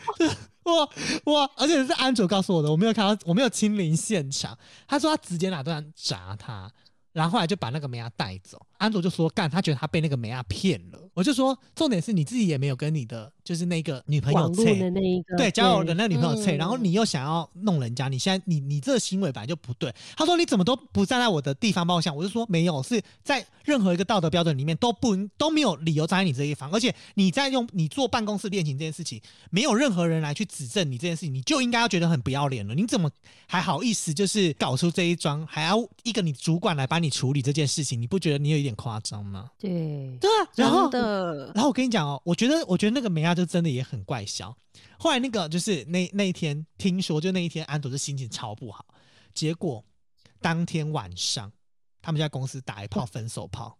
<laughs> 我我，而且是安卓告诉我的，我没有看到，我没有亲临现场。他说他直接拿豆浆砸他，然后后来就把那个梅亚带走。安卓就说干，他觉得他被那个梅亚骗了。我就说重点是你自己也没有跟你的就是那个女朋友网络测的那一个对交友的那个女朋友测，嗯然后你又想要弄人家，你现在你你这个行为本来就不对。他说你怎么都不站在我的地方帮我想，我就说没有，是在任何一个道德标准里面都不都没有理由站在你这一方，而且你在用你坐办公室恋情这件事情，没有任何人来去指证你这件事情，你就应该要觉得很不要脸了。你怎么还好意思就是搞出这一桩，还要一个你主管来帮你处理这件事情？你不觉得你有一点夸张吗？对，对啊，然后的，然后我跟你讲哦，我觉得，我觉得那个梅亚就真的也很怪小。后来那个就是那那一天，听说就那一天，安朵就心情超不好。结果当天晚上，他们在公司打一炮分手炮。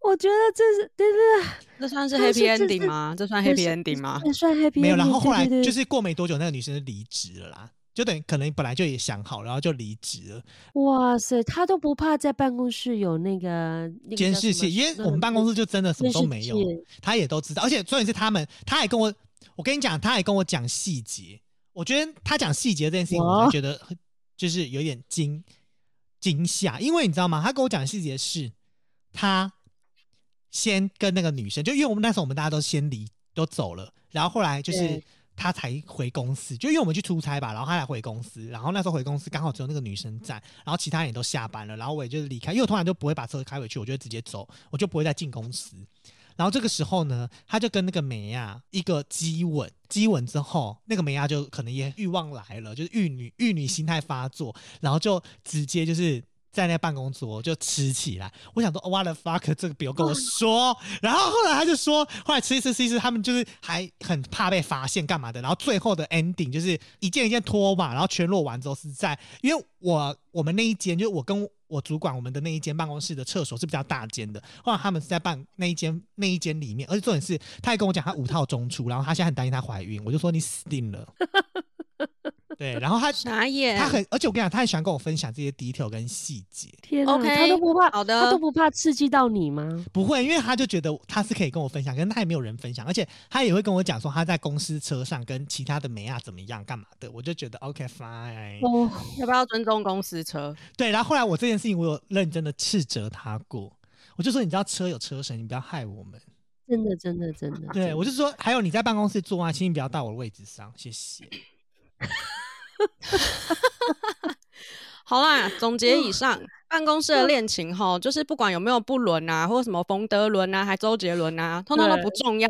我觉得这是对对这算是但 happy ending 是吗？这算这 happy ending 吗？这算 happy 没有，然 ending，后后来就是过没多久，那个女生就离职了啦。就等于可能本来就也想好，然后就离职了。哇塞，他都不怕在办公室有那个监视器，因为我们办公室就真的什么都没有他也都知道。而且重点是他们，他还跟我，我跟你讲，他还跟我讲细节。我觉得他讲细节这件事情，我哇还觉得很就是有点惊惊吓，因为你知道吗？他跟我讲细节是，他先跟那个女生，就因为我们那时候我们大家都先离都走了，然后后来就是对他才回公司，就因为我们去出差吧，然后他才回公司，然后那时候回公司刚好只有那个女生在，然后其他人也都下班了，然后我也就是离开，因为我通常就不会把车开回去，我就直接走，我就不会再进公司。然后这个时候呢，他就跟那个梅亚一个激吻，激吻之后，那个梅亚就可能也欲望来了，就是玉女玉女心态发作，然后就直接就是在那办公桌就吃起来。我想说，what the fuck，这个不用跟我说。<laughs> 然后后来他就说，后来吃一吃吃一吃，他们就是还很怕被发现干嘛的。然后最后的 ending 就是一件一件脱嘛，然后全裸完之后是在，因为我我们那一间就是我跟我主管我们的那一间办公室的厕所是比较大间的，后来他们是在办那一间那一间里面，而且重点是他还跟我讲他五套中出，然后他现在很担心他怀孕，我就说你死定了。<laughs> 对，然后他傻眼，他很，而且我跟你讲，他很喜欢跟我分享这些 detail 跟细节。天哪 OK，他都不怕，好的他都不怕刺激到你吗？不会，因为他就觉得他是可以跟我分享，可是他也没有人分享，而且他也会跟我讲说他在公司车上跟其他的美亚怎么样干嘛的，我就觉得 OK fine。哦，要不要尊重公司车？对，然后后来我这件事情我有认真的斥责他过，我就说你知道车有车神，你不要害我们。真的真的真的，对我就说，还有你在办公室坐啊，请你不要到我的位置上，谢谢。<laughs> <laughs> 好啦，总结以上，办公室的恋情哈，就是不管有没有不伦啊，或者什么冯德伦啊，还周杰伦啊，通通都不重要。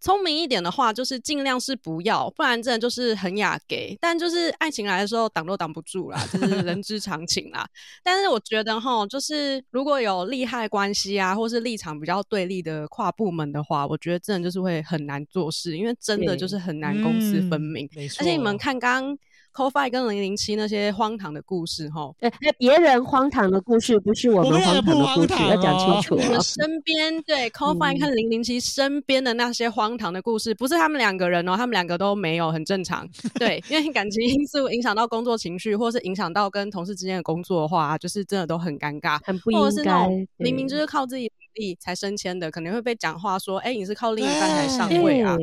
聪明一点的话，就是尽量是不要，不然真的就是很雅给。但就是爱情来的时候，挡都挡不住啦，这是人之常情啦。但是我觉得哈，就是如果有利害关系啊，或是立场比较对立的跨部门的话，我觉得真的就是会很难做事，因为真的就是很难公私分明。嗯。而且你们看刚刚 CoFi 跟零零七那些荒唐的故事哈，哎，哎别人荒唐的故事不是我我们荒唐的故事，荒唐要讲哦清楚你们啊。身边对 CoFi 跟零零七身边的那些荒唐的故事，不是他们两个人哦，他们两个都没有，很正常。对，因为感情因素影响到工作情绪，或是影响到跟同事之间的工作的话，就是真的都很尴尬。很不或者应该是那种，明明就是靠自己努力才升迁的，可能会被讲话说：“哎、你是靠另一半才上位啊。”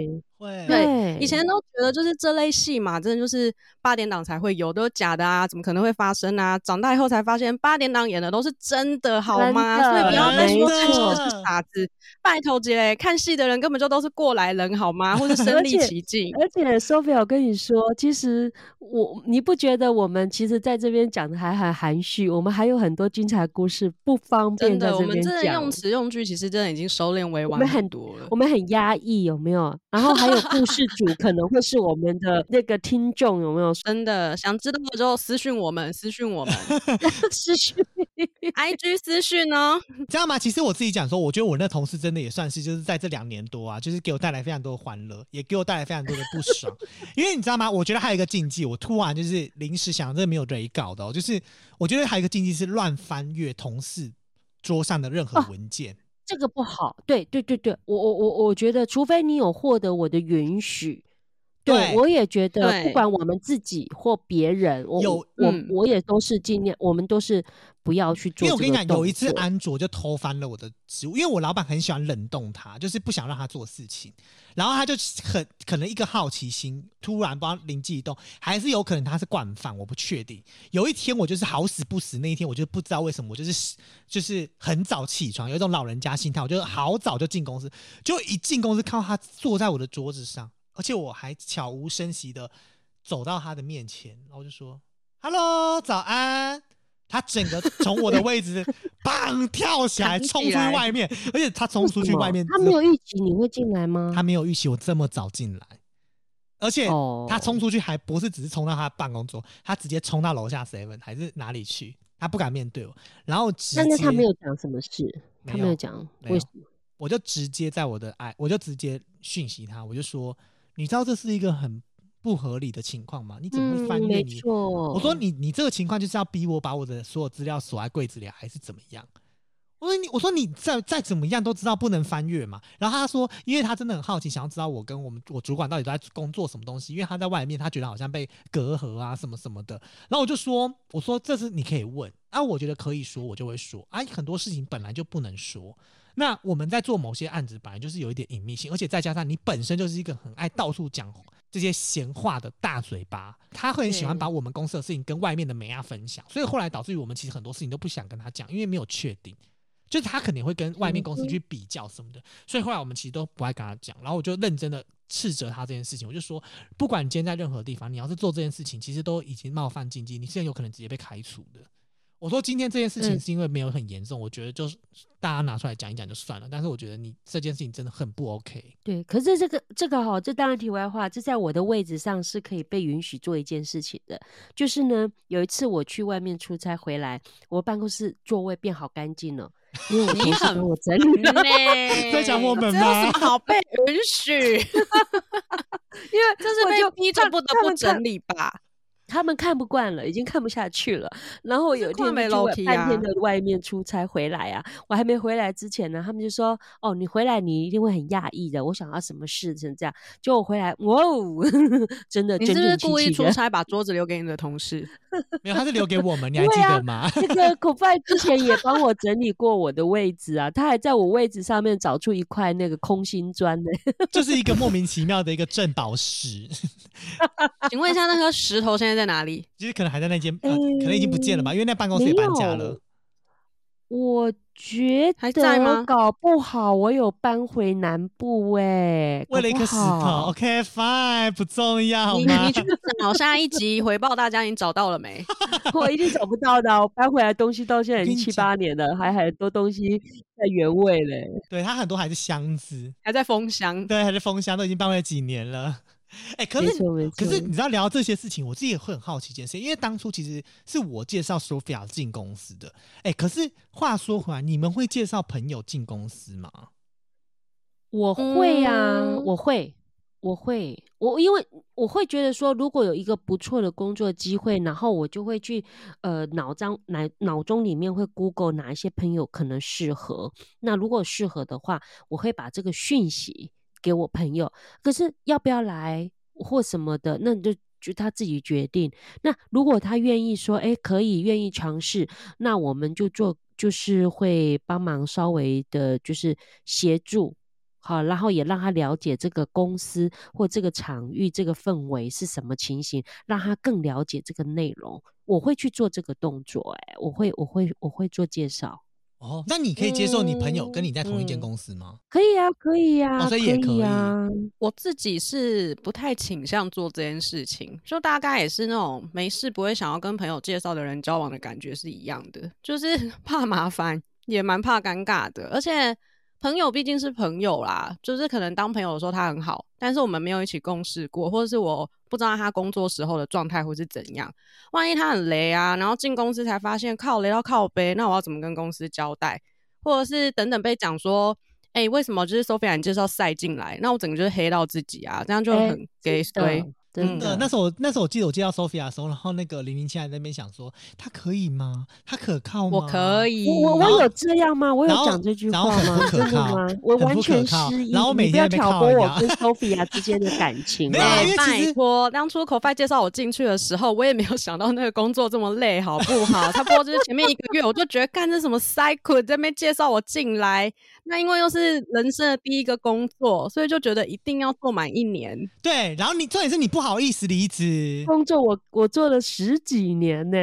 对会对以前都觉得就是这类戏嘛，真的就是八点档才会有，都是假的啊，怎么可能会发生啊？长大以后才发现，八点档演的都是真的，好吗？所以不要再说没看戏的是傻子，拜托姐嘞，看戏的人根本就都是过来人，好吗？<laughs> 或是身临其境。而且 Sophia，我跟你说，其实我你不觉得我们其实在这边讲的还很含蓄，我们还有很多精彩故事不方便真的，我在这边们真的用。词用句，其实真的已经收敛委婉我们很多了我。们很压抑，有没有？然后还有故事主可能会是我们的那个听众，有没有？真的想知道的就私讯我们，私讯我们 <laughs> 私讯，<laughs> IG 私讯哦。知道吗？其实我自己讲说，我觉得我那同事真的也算是，就是在这两年多啊，就是给我带来非常多的欢乐，也给我带来非常多的不爽。因为你知道吗？我觉得还有一个禁忌，我突然就是临时想，这个没有人搞的、哦，就是我觉得还有一个禁忌是乱翻阅同事桌上的任何哦文件。这个不好。对对对对，我我我我觉得，除非你有获得我的允许。对，我也觉得，不管我们自己或别人，我有我嗯我也都是尽量，我们都是不要去做因为我跟你讲，有一次安卓就偷翻了我的植物，因为我老板很喜欢冷冻他，就是不想让他做事情，然后他就很可能一个好奇心，突然不知道灵机一动，还是有可能他是惯犯，我不确定。有一天我就是好死不死，那一天我就不知道为什么，我就是就是很早起床，有一种老人家心态，我就好早就进公司，就一进公司看到他坐在我的桌子上，而且我还悄无声息的走到他的面前，然后就说：“Hello，早安。”他整个从我的位置 <laughs> 砰跳起来，冲出去外面，而且他冲出去外面，他没有预期你会进来吗？他没有预期我这么早进来，而且哦他冲出去还不是只是冲到他的办公桌，他直接冲到楼下 seven 还是哪里去，他不敢面对我，然后直但是他没有讲什么事，他没有讲没有为什么。我就直接在我的爱，我就直接讯息他，我就说，你知道这是一个很不合理的情况吗？你怎么会翻阅你？错。我说你你这个情况就是要逼我把我的所有资料锁在柜子里，还是怎么样？我说你我说你再再怎么样都知道不能翻阅嘛。然后他说，因为他真的很好奇，想要知道我跟我们我主管到底都在工作什么东西，因为他在外面，他觉得好像被隔阂啊什么什么的。然后我就说，我说这是你可以问啊，我觉得可以说，我就会说啊，很多事情本来就不能说。那我们在做某些案子，本来就是有一点隐秘性，而且再加上你本身就是一个很爱到处讲这些闲话的大嘴巴，他会很喜欢把我们公司的事情跟外面的美亚分享，所以后来导致于我们其实很多事情都不想跟他讲，因为没有确定。就是他肯定会跟外面公司去比较什么的，所以后来我们其实都不爱跟他讲，然后我就认真的斥责他这件事情，我就说，不管你今天在任何地方，你要是做这件事情，其实都已经冒犯禁忌，你现在有可能直接被开除的。我说今天这件事情嗯是因为没有很严重，我觉得就是大家拿出来讲一讲就算了，但是我觉得你这件事情真的很不 OK。对，可是这个这个哈、这当然题外话，这在我的位置上是可以被允许做一件事情的，就是呢，有一次我去外面出差回来，我办公室座位变好干净了，因为我你同事我整理了，<laughs> 在讲我们吗什么 <laughs> 好被允许？<laughs> 因为这是被逼着不得不整理吧？他们看不惯了，已经看不下去了。然后有一天半天的外面出差回来啊，我还没回来之前呢，他们就说：“哦，你回来你一定会很讶异的。”我想要什么事成这样，就我回来，哇哦，<laughs> 真的你是不是故意。出差把桌子留给你的同事？<laughs> 没有，他是留给我们，你还记得吗？这个口饭之前也帮我整理过我的位置啊，他还在我位置上面找出一块那个空心砖呢。就是一个莫名其妙的一个镇宝石，请问一下，那颗石头现在在哪里？其实可能还在那间，呃，可能已经不见了吧，因为那办公室也搬家了。我觉还在吗得搞不好我有搬回南部哎、为了一颗石头，OK fine，不重要好你吗你？去找下一集回报大家，你找到了没？<laughs> 我一定找不到的啊。我搬回来东西到现在已经七八年了，还很多东西在原位嘞。对，它很多还是箱子，还在封箱。对，还是封箱，都已经搬回来几年了。<laughs> 哎、可是可是你知道聊到这些事情，我自己也会很好奇一件事，因为当初其实是我介绍 Sophia 进公司的。哎、可是话说回来，你们会介绍朋友进公司吗？我会啊、嗯我会，我会，我因为我会觉得说，如果有一个不错的工作机会，然后我就会去呃脑中脑脑中里面会 Google 哪一些朋友可能适合。那如果适合的话，我会把这个讯息给我朋友。可是要不要来或什么的，那你就。就他自己决定。那如果他愿意说，哎，可以，愿意尝试，那我们就做，就是会帮忙稍微的，就是协助，好，然后也让他了解这个公司或这个场域、这个氛围是什么情形，让他更了解这个内容。我会去做这个动作，哎，我会，我会，我会做介绍。哦，那你可以接受你朋友跟你在同一间嗯公司吗？可以啊，可以啊，哦所以也可以啊。我自己是不太倾向做这件事情，就大概也是那种没事不会想要跟朋友介绍的人交往的感觉是一样的，就是 <laughs> 怕麻烦，也蛮怕尴尬的。而且朋友毕竟是朋友啦，就是可能当朋友的时候他很好，但是我们没有一起共事过，或者是我不知道他工作时候的状态会是怎样。万一他很雷啊，然后进公司才发现靠雷到靠背，那我要怎么跟公司交代？或者是等等被讲说。哎、为什么就是 Sophia 你介绍赛进来？那我整个就是黑到自己啊，这样就哎很给真衰。的真嗯的呃，那时候我那时候我记得我接到 Sophia 的时候，然后那个零零七还在那边想说，他可以吗？他可靠吗？我可。以，我我我有这样吗？我有讲这句话吗？不可真的靠吗？我完全失忆。然后每你不要挑拨我跟 Sophia 之间的感情 <laughs> 没有拜托，当初口 o 介绍我进去的时候，我也没有想到那个工作这么累，好不好？差不多就是前面一个月，我就觉得干这什么 cycle 在那边介绍我进来，那因为又是人生的第一个工作，所以就觉得一定要做满一年。对，然后你重点是你不好意思离职，工作我我做了十几年呢、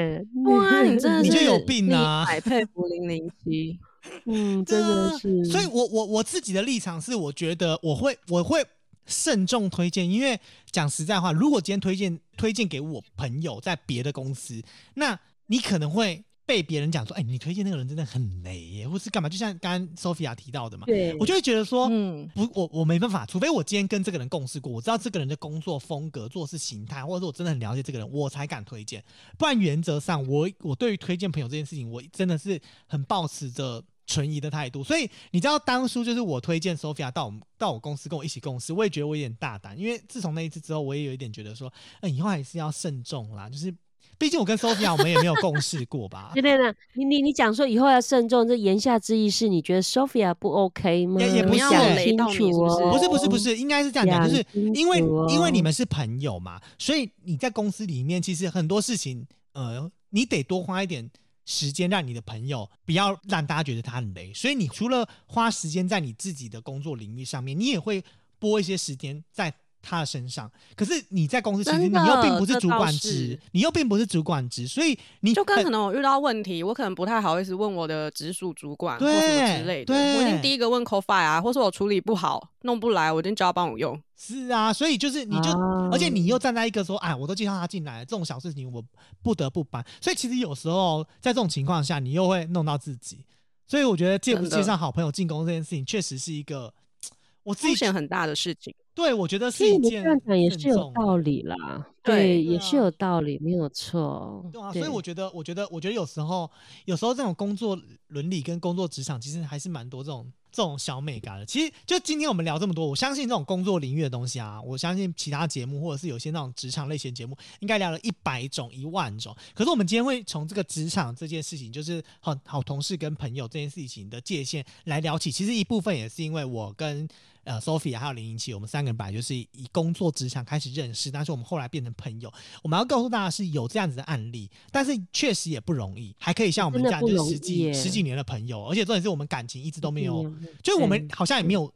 哇，你真的是你就有病啊百佩服零零七。<laughs> 嗯，真的是。啊所以我我我自己的立场是，我觉得我会我会慎重推荐，因为讲实在话，如果今天推荐推荐给我朋友在别的公司，那你可能会被别人讲说，哎，你推荐那个人真的很雷耶，或是干嘛？就像刚刚 Sophia 提到的嘛，对，我就会觉得说，嗯，不，我我没办法，除非我今天跟这个人共事过，我知道这个人的工作风格、做事形态，或者说我真的很了解这个人，我才敢推荐。不然原则上，我我对于推荐朋友这件事情，我真的是很抱持着存疑的态度。所以你知道，当初就是我推荐 Sophia 到我们到我公司跟我一起共事，我也觉得我有点大胆，因为自从那一次之后，我也有一点觉得说，嗯、以后还是要慎重啦，就是。毕竟我跟 Sophia 我们也没有共事过吧 <laughs> 对，对对，你你你讲说以后要慎重，这言下之意是你觉得 Sophia 不 OK 吗？也也不是你讲欸清雷到你不是哦，不是不是不是，应该是这样讲，就是因为因为你哦们是朋友嘛，所以你在公司里面其实很多事情，呃，你得多花一点时间让你的朋友不要让大家觉得他很雷。所以你除了花时间在你自己的工作领域上面，你也会拨一些时间在。他的身上，可是你在公司，其实你又并不是主管职，你又并不是主管职，所以你就跟可能我遇到问题，我可能不太好意思问我的直属主管或什么对之类的，对我一定第一个问 CoFi 啊，或是我处理不好弄不来，我一定叫他帮我用。是啊，所以就是你就，啊而且你又站在一个说，哎，我都介绍他进来了，这种小事情我不得不搬。所以其实有时候在这种情况下，你又会弄到自己。所以我觉得介不介绍好朋友进攻这件事情，确实是一个我自己风险很大的事情。对我觉得是一件这样讲也是有道理啦，对也是啊有道理，没有错。对啊，所以我觉得，我觉得，我觉得有时候，有时候这种工作伦理跟工作职场，其实还是蛮多这种这种小美感的。其实，就今天我们聊这么多，我相信这种工作领域的东西啊，我相信其他节目或者是有些那种职场类型节目，应该聊了一百种、一万种。可是我们今天会从这个职场这件事情，就是很好同事跟朋友这件事情的界限来聊起。其实一部分也是因为我跟呃 Sophia 还有零零七，我们三个人本来就是以工作职场开始认识，但是我们后来变成朋友。我们要告诉大家是有这样子的案例，但是确实也不容易，还可以像我们这样就是十几十几年的朋友，而且重点是我们感情一直都没有，嗯就是我们好像也没有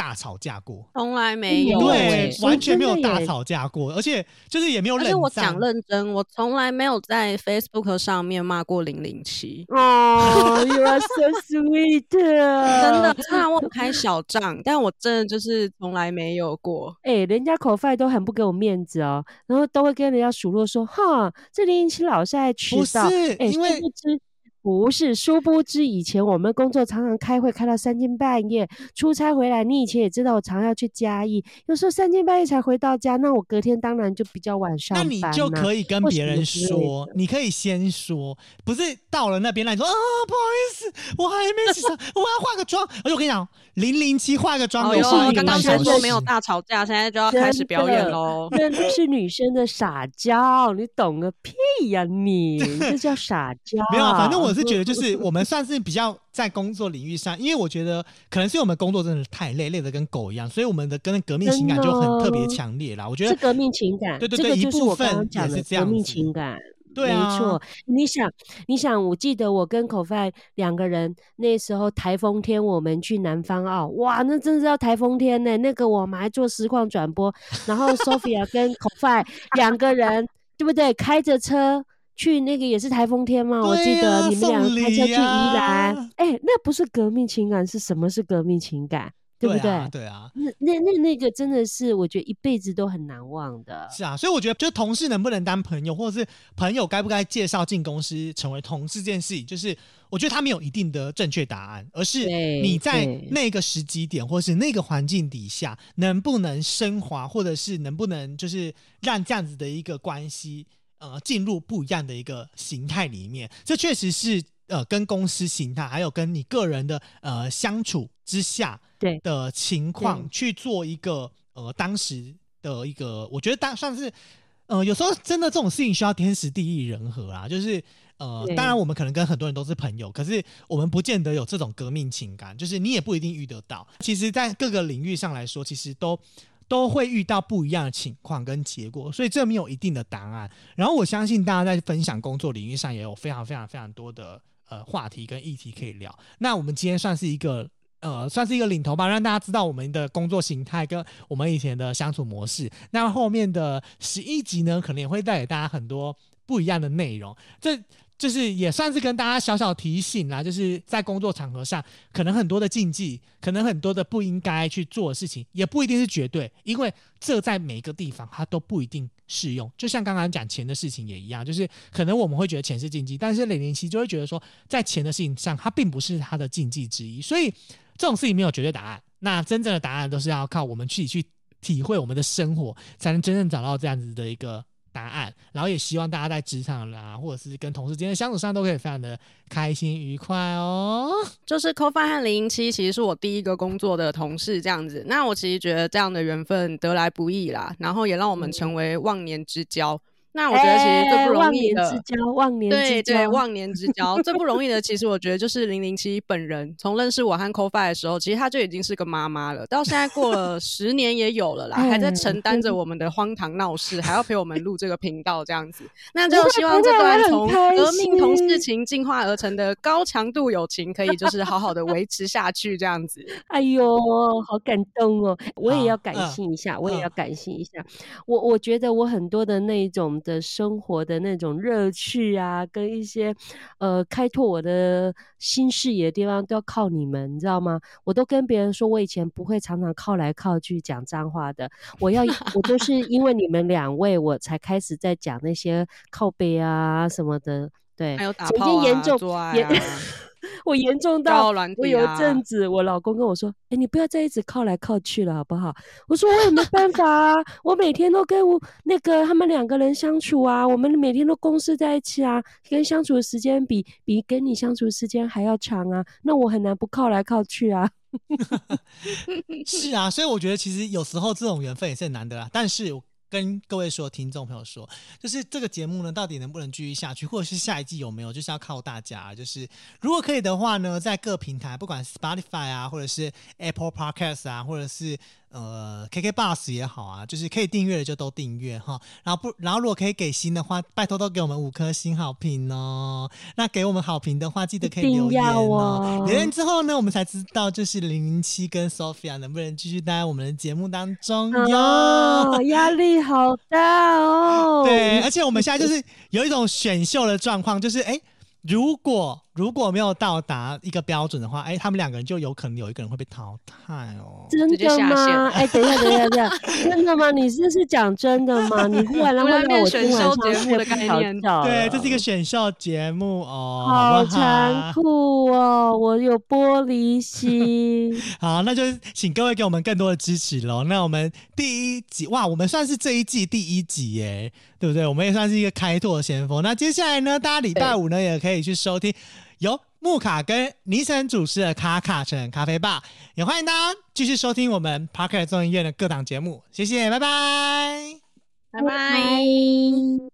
大吵架过。从来没有、有对完全没有大吵架过，而且就是也没有。而且我讲认真，我从来没有在 Facebook 上面骂过零零七。哦，You are so sweet，真真的，虽然我有开小账，但我真的就是从来没有过。哎、人家口饭都很不给我面子哦，然后都会跟人家数落说，哈，这零零七老是爱迟不到，哎，是因为殊不是，殊不知以前我们工作常常开会开到三更半夜，出差回来，你以前也知道我常要去嘉义，有时候三更半夜才回到家，那我隔天当然就比较晚上那班、啊、你就可以跟别人说，你可以先说，不是到了那边来说啊，<laughs> 不好意思，我还没起床，我要化个妆。而且我跟你讲，零零七化个妆都是一个刚刚半小时，才说没有大吵架，现在就要开始表演喽。那是女生的撒娇，你懂个屁呀、你！<laughs> 这叫撒娇。没有啊，反正我是觉得，就是我们算是比较在工作领域上，因为我觉得可能是我们工作真的太累，累得跟狗一样，所以我们的跟革命情感就很特别强烈啦。我觉得是革命情感，对对对一部分也是这样子情感。对没错。你想，你想，我记得我跟口饭两个人那时候台风天，我们去南方澳，哇，那真的是要台风天呢。那个我们还做实况转播，然后 Sophia 跟口饭两个人，对不对？开着车。去那个也是台风天嘛？我记得你们两个送礼开车去宜兰呀，哎、那不是革命情感，是什么是革命情感？对不对？啊，对啊，那那那那个真的是，我觉得一辈子都很难忘的。是啊，所以我觉得，就是同事能不能当朋友，或者是朋友该不该介绍进公司成为同事这件事情，就是我觉得他没有一定的正确答案，而是你在那个时机点，或是那个环境底下，能不能升华，或者是能不能就是让这样子的一个关系，呃，进入不一样的一个形态里面，这确实是呃跟公司形态，还有跟你个人的呃相处之下，对的情况去做一个呃当时的一个，我觉得当算是呃有时候真的这种事情需要天时地利人和啊，就是呃当然我们可能跟很多人都是朋友，可是我们不见得有这种革命情感，就是你也不一定遇得到。其实，在各个领域上来说，其实都。都会遇到不一样的情况跟结果，所以这没有一定的答案。然后我相信大家在分享工作领域上也有非常非常非常多的呃话题跟议题可以聊。那我们今天算是一个呃，算是一个领头吧，让大家知道我们的工作形态跟我们以前的相处模式。那后面的十一集呢，可能也会带给大家很多不一样的内容。这就是也算是跟大家小小提醒啦，就是在工作场合上，可能很多的禁忌，可能很多的不应该去做的事情，也不一定是绝对，因为这在每个地方它都不一定适用。就像刚刚讲钱的事情也一样，就是可能我们会觉得钱是禁忌，但是零零七就会觉得说，在钱的事情上，它并不是它的禁忌之一，所以这种事情没有绝对答案。那真正的答案都是要靠我们自己去体会我们的生活，才能真正找到这样子的一个答案。然后也希望大家在职场啦，或者是跟同事之间的相处上，都可以非常的开心愉快哦。就是 c o f i 和零零七其实是我第一个工作的同事，这样子。那我其实觉得这样的缘分得来不易啦，然后也让我们成为忘年之交。那我觉得其实最不容易的，哎忘年之交，忘年对对，忘年之交最不容易的，其实我觉得就是零零七本人。从认识我和 c o f i 的时候，其实他就已经是个妈妈了，到现在过了十年也有了啦，还在哎承担着我们的荒唐闹事，还要陪我们录这个频道这样子。那就希望这段从革命同事情进化而成的高强度友情，可以就是好好的维持下去这样子。哎呦，好感动哦！我也要感嗯性一下，我也嗯要感性一下。我我觉得我很多的那种的生活的那种乐趣啊，跟一些呃开拓我的新视野的地方，都要靠你们，你知道吗？我都跟别人说，我以前不会常常靠来靠去讲脏话的，我要 <laughs> 我都是因为你们两位，我才开始在讲那些靠背啊什么的。对，还有打炮啊、经严重严做爱 <laughs> 啊，我严重到我有一啊阵子，我老公跟我说：“哎、你不要再一直靠来靠去了，好不好？”我说：“我也没办法啊，我每天都跟我那个他们两个人相处啊，我们每天都共事在一起啊，跟相处的时间比比跟你相处的时间还要长啊，那我很难不靠来靠去啊。<laughs> 是啊，所以我觉得其实有时候这种缘分也是很难得啊。但是我跟各位说，听众朋友说，就是这个节目呢，到底能不能继续下去，或者是下一季有没有，就是要靠大家。就是如果可以的话呢，在各平台，不管 Spotify 啊，或者是 Apple Podcast 啊，或者是呃 KK Bus 也好啊，就是可以订阅的就都订阅哈。然后不，然后如果可以给星的话，拜托都给我们五颗星好评哦。那给我们好评的话，记得可以留言哦。哦留言之后呢，我们才知道就是零零七跟 Sophia 能不能继续待在我们的节目当中哟。哦，压力好大哦。对，而且我们现在就是有一种选秀的状况，就是哎，如果如果没有到达一个标准的话，哎，他们两个人就有可能有一个人会被淘汰哦。真的吗？线哎、<laughs> 等一下，等一下，等一下，真的吗？你这是讲真的吗？你忽然让会让突然变我选秀节目的概念觉对，这是一了个选秀节目哦，好残酷哦！我有玻璃心。好，那就请各位给我们更多的支持喽。那我们第一集哇，我们算是这一季第一集耶，对不对？我们也算是一个开拓先锋。那接下来呢，大家礼拜五呢也可以去收听由木卡跟尼森主持的卡卡城咖啡吧，也欢迎大家继续收听我们 Parker 综艺院的各档节目。谢谢，拜拜。拜拜。拜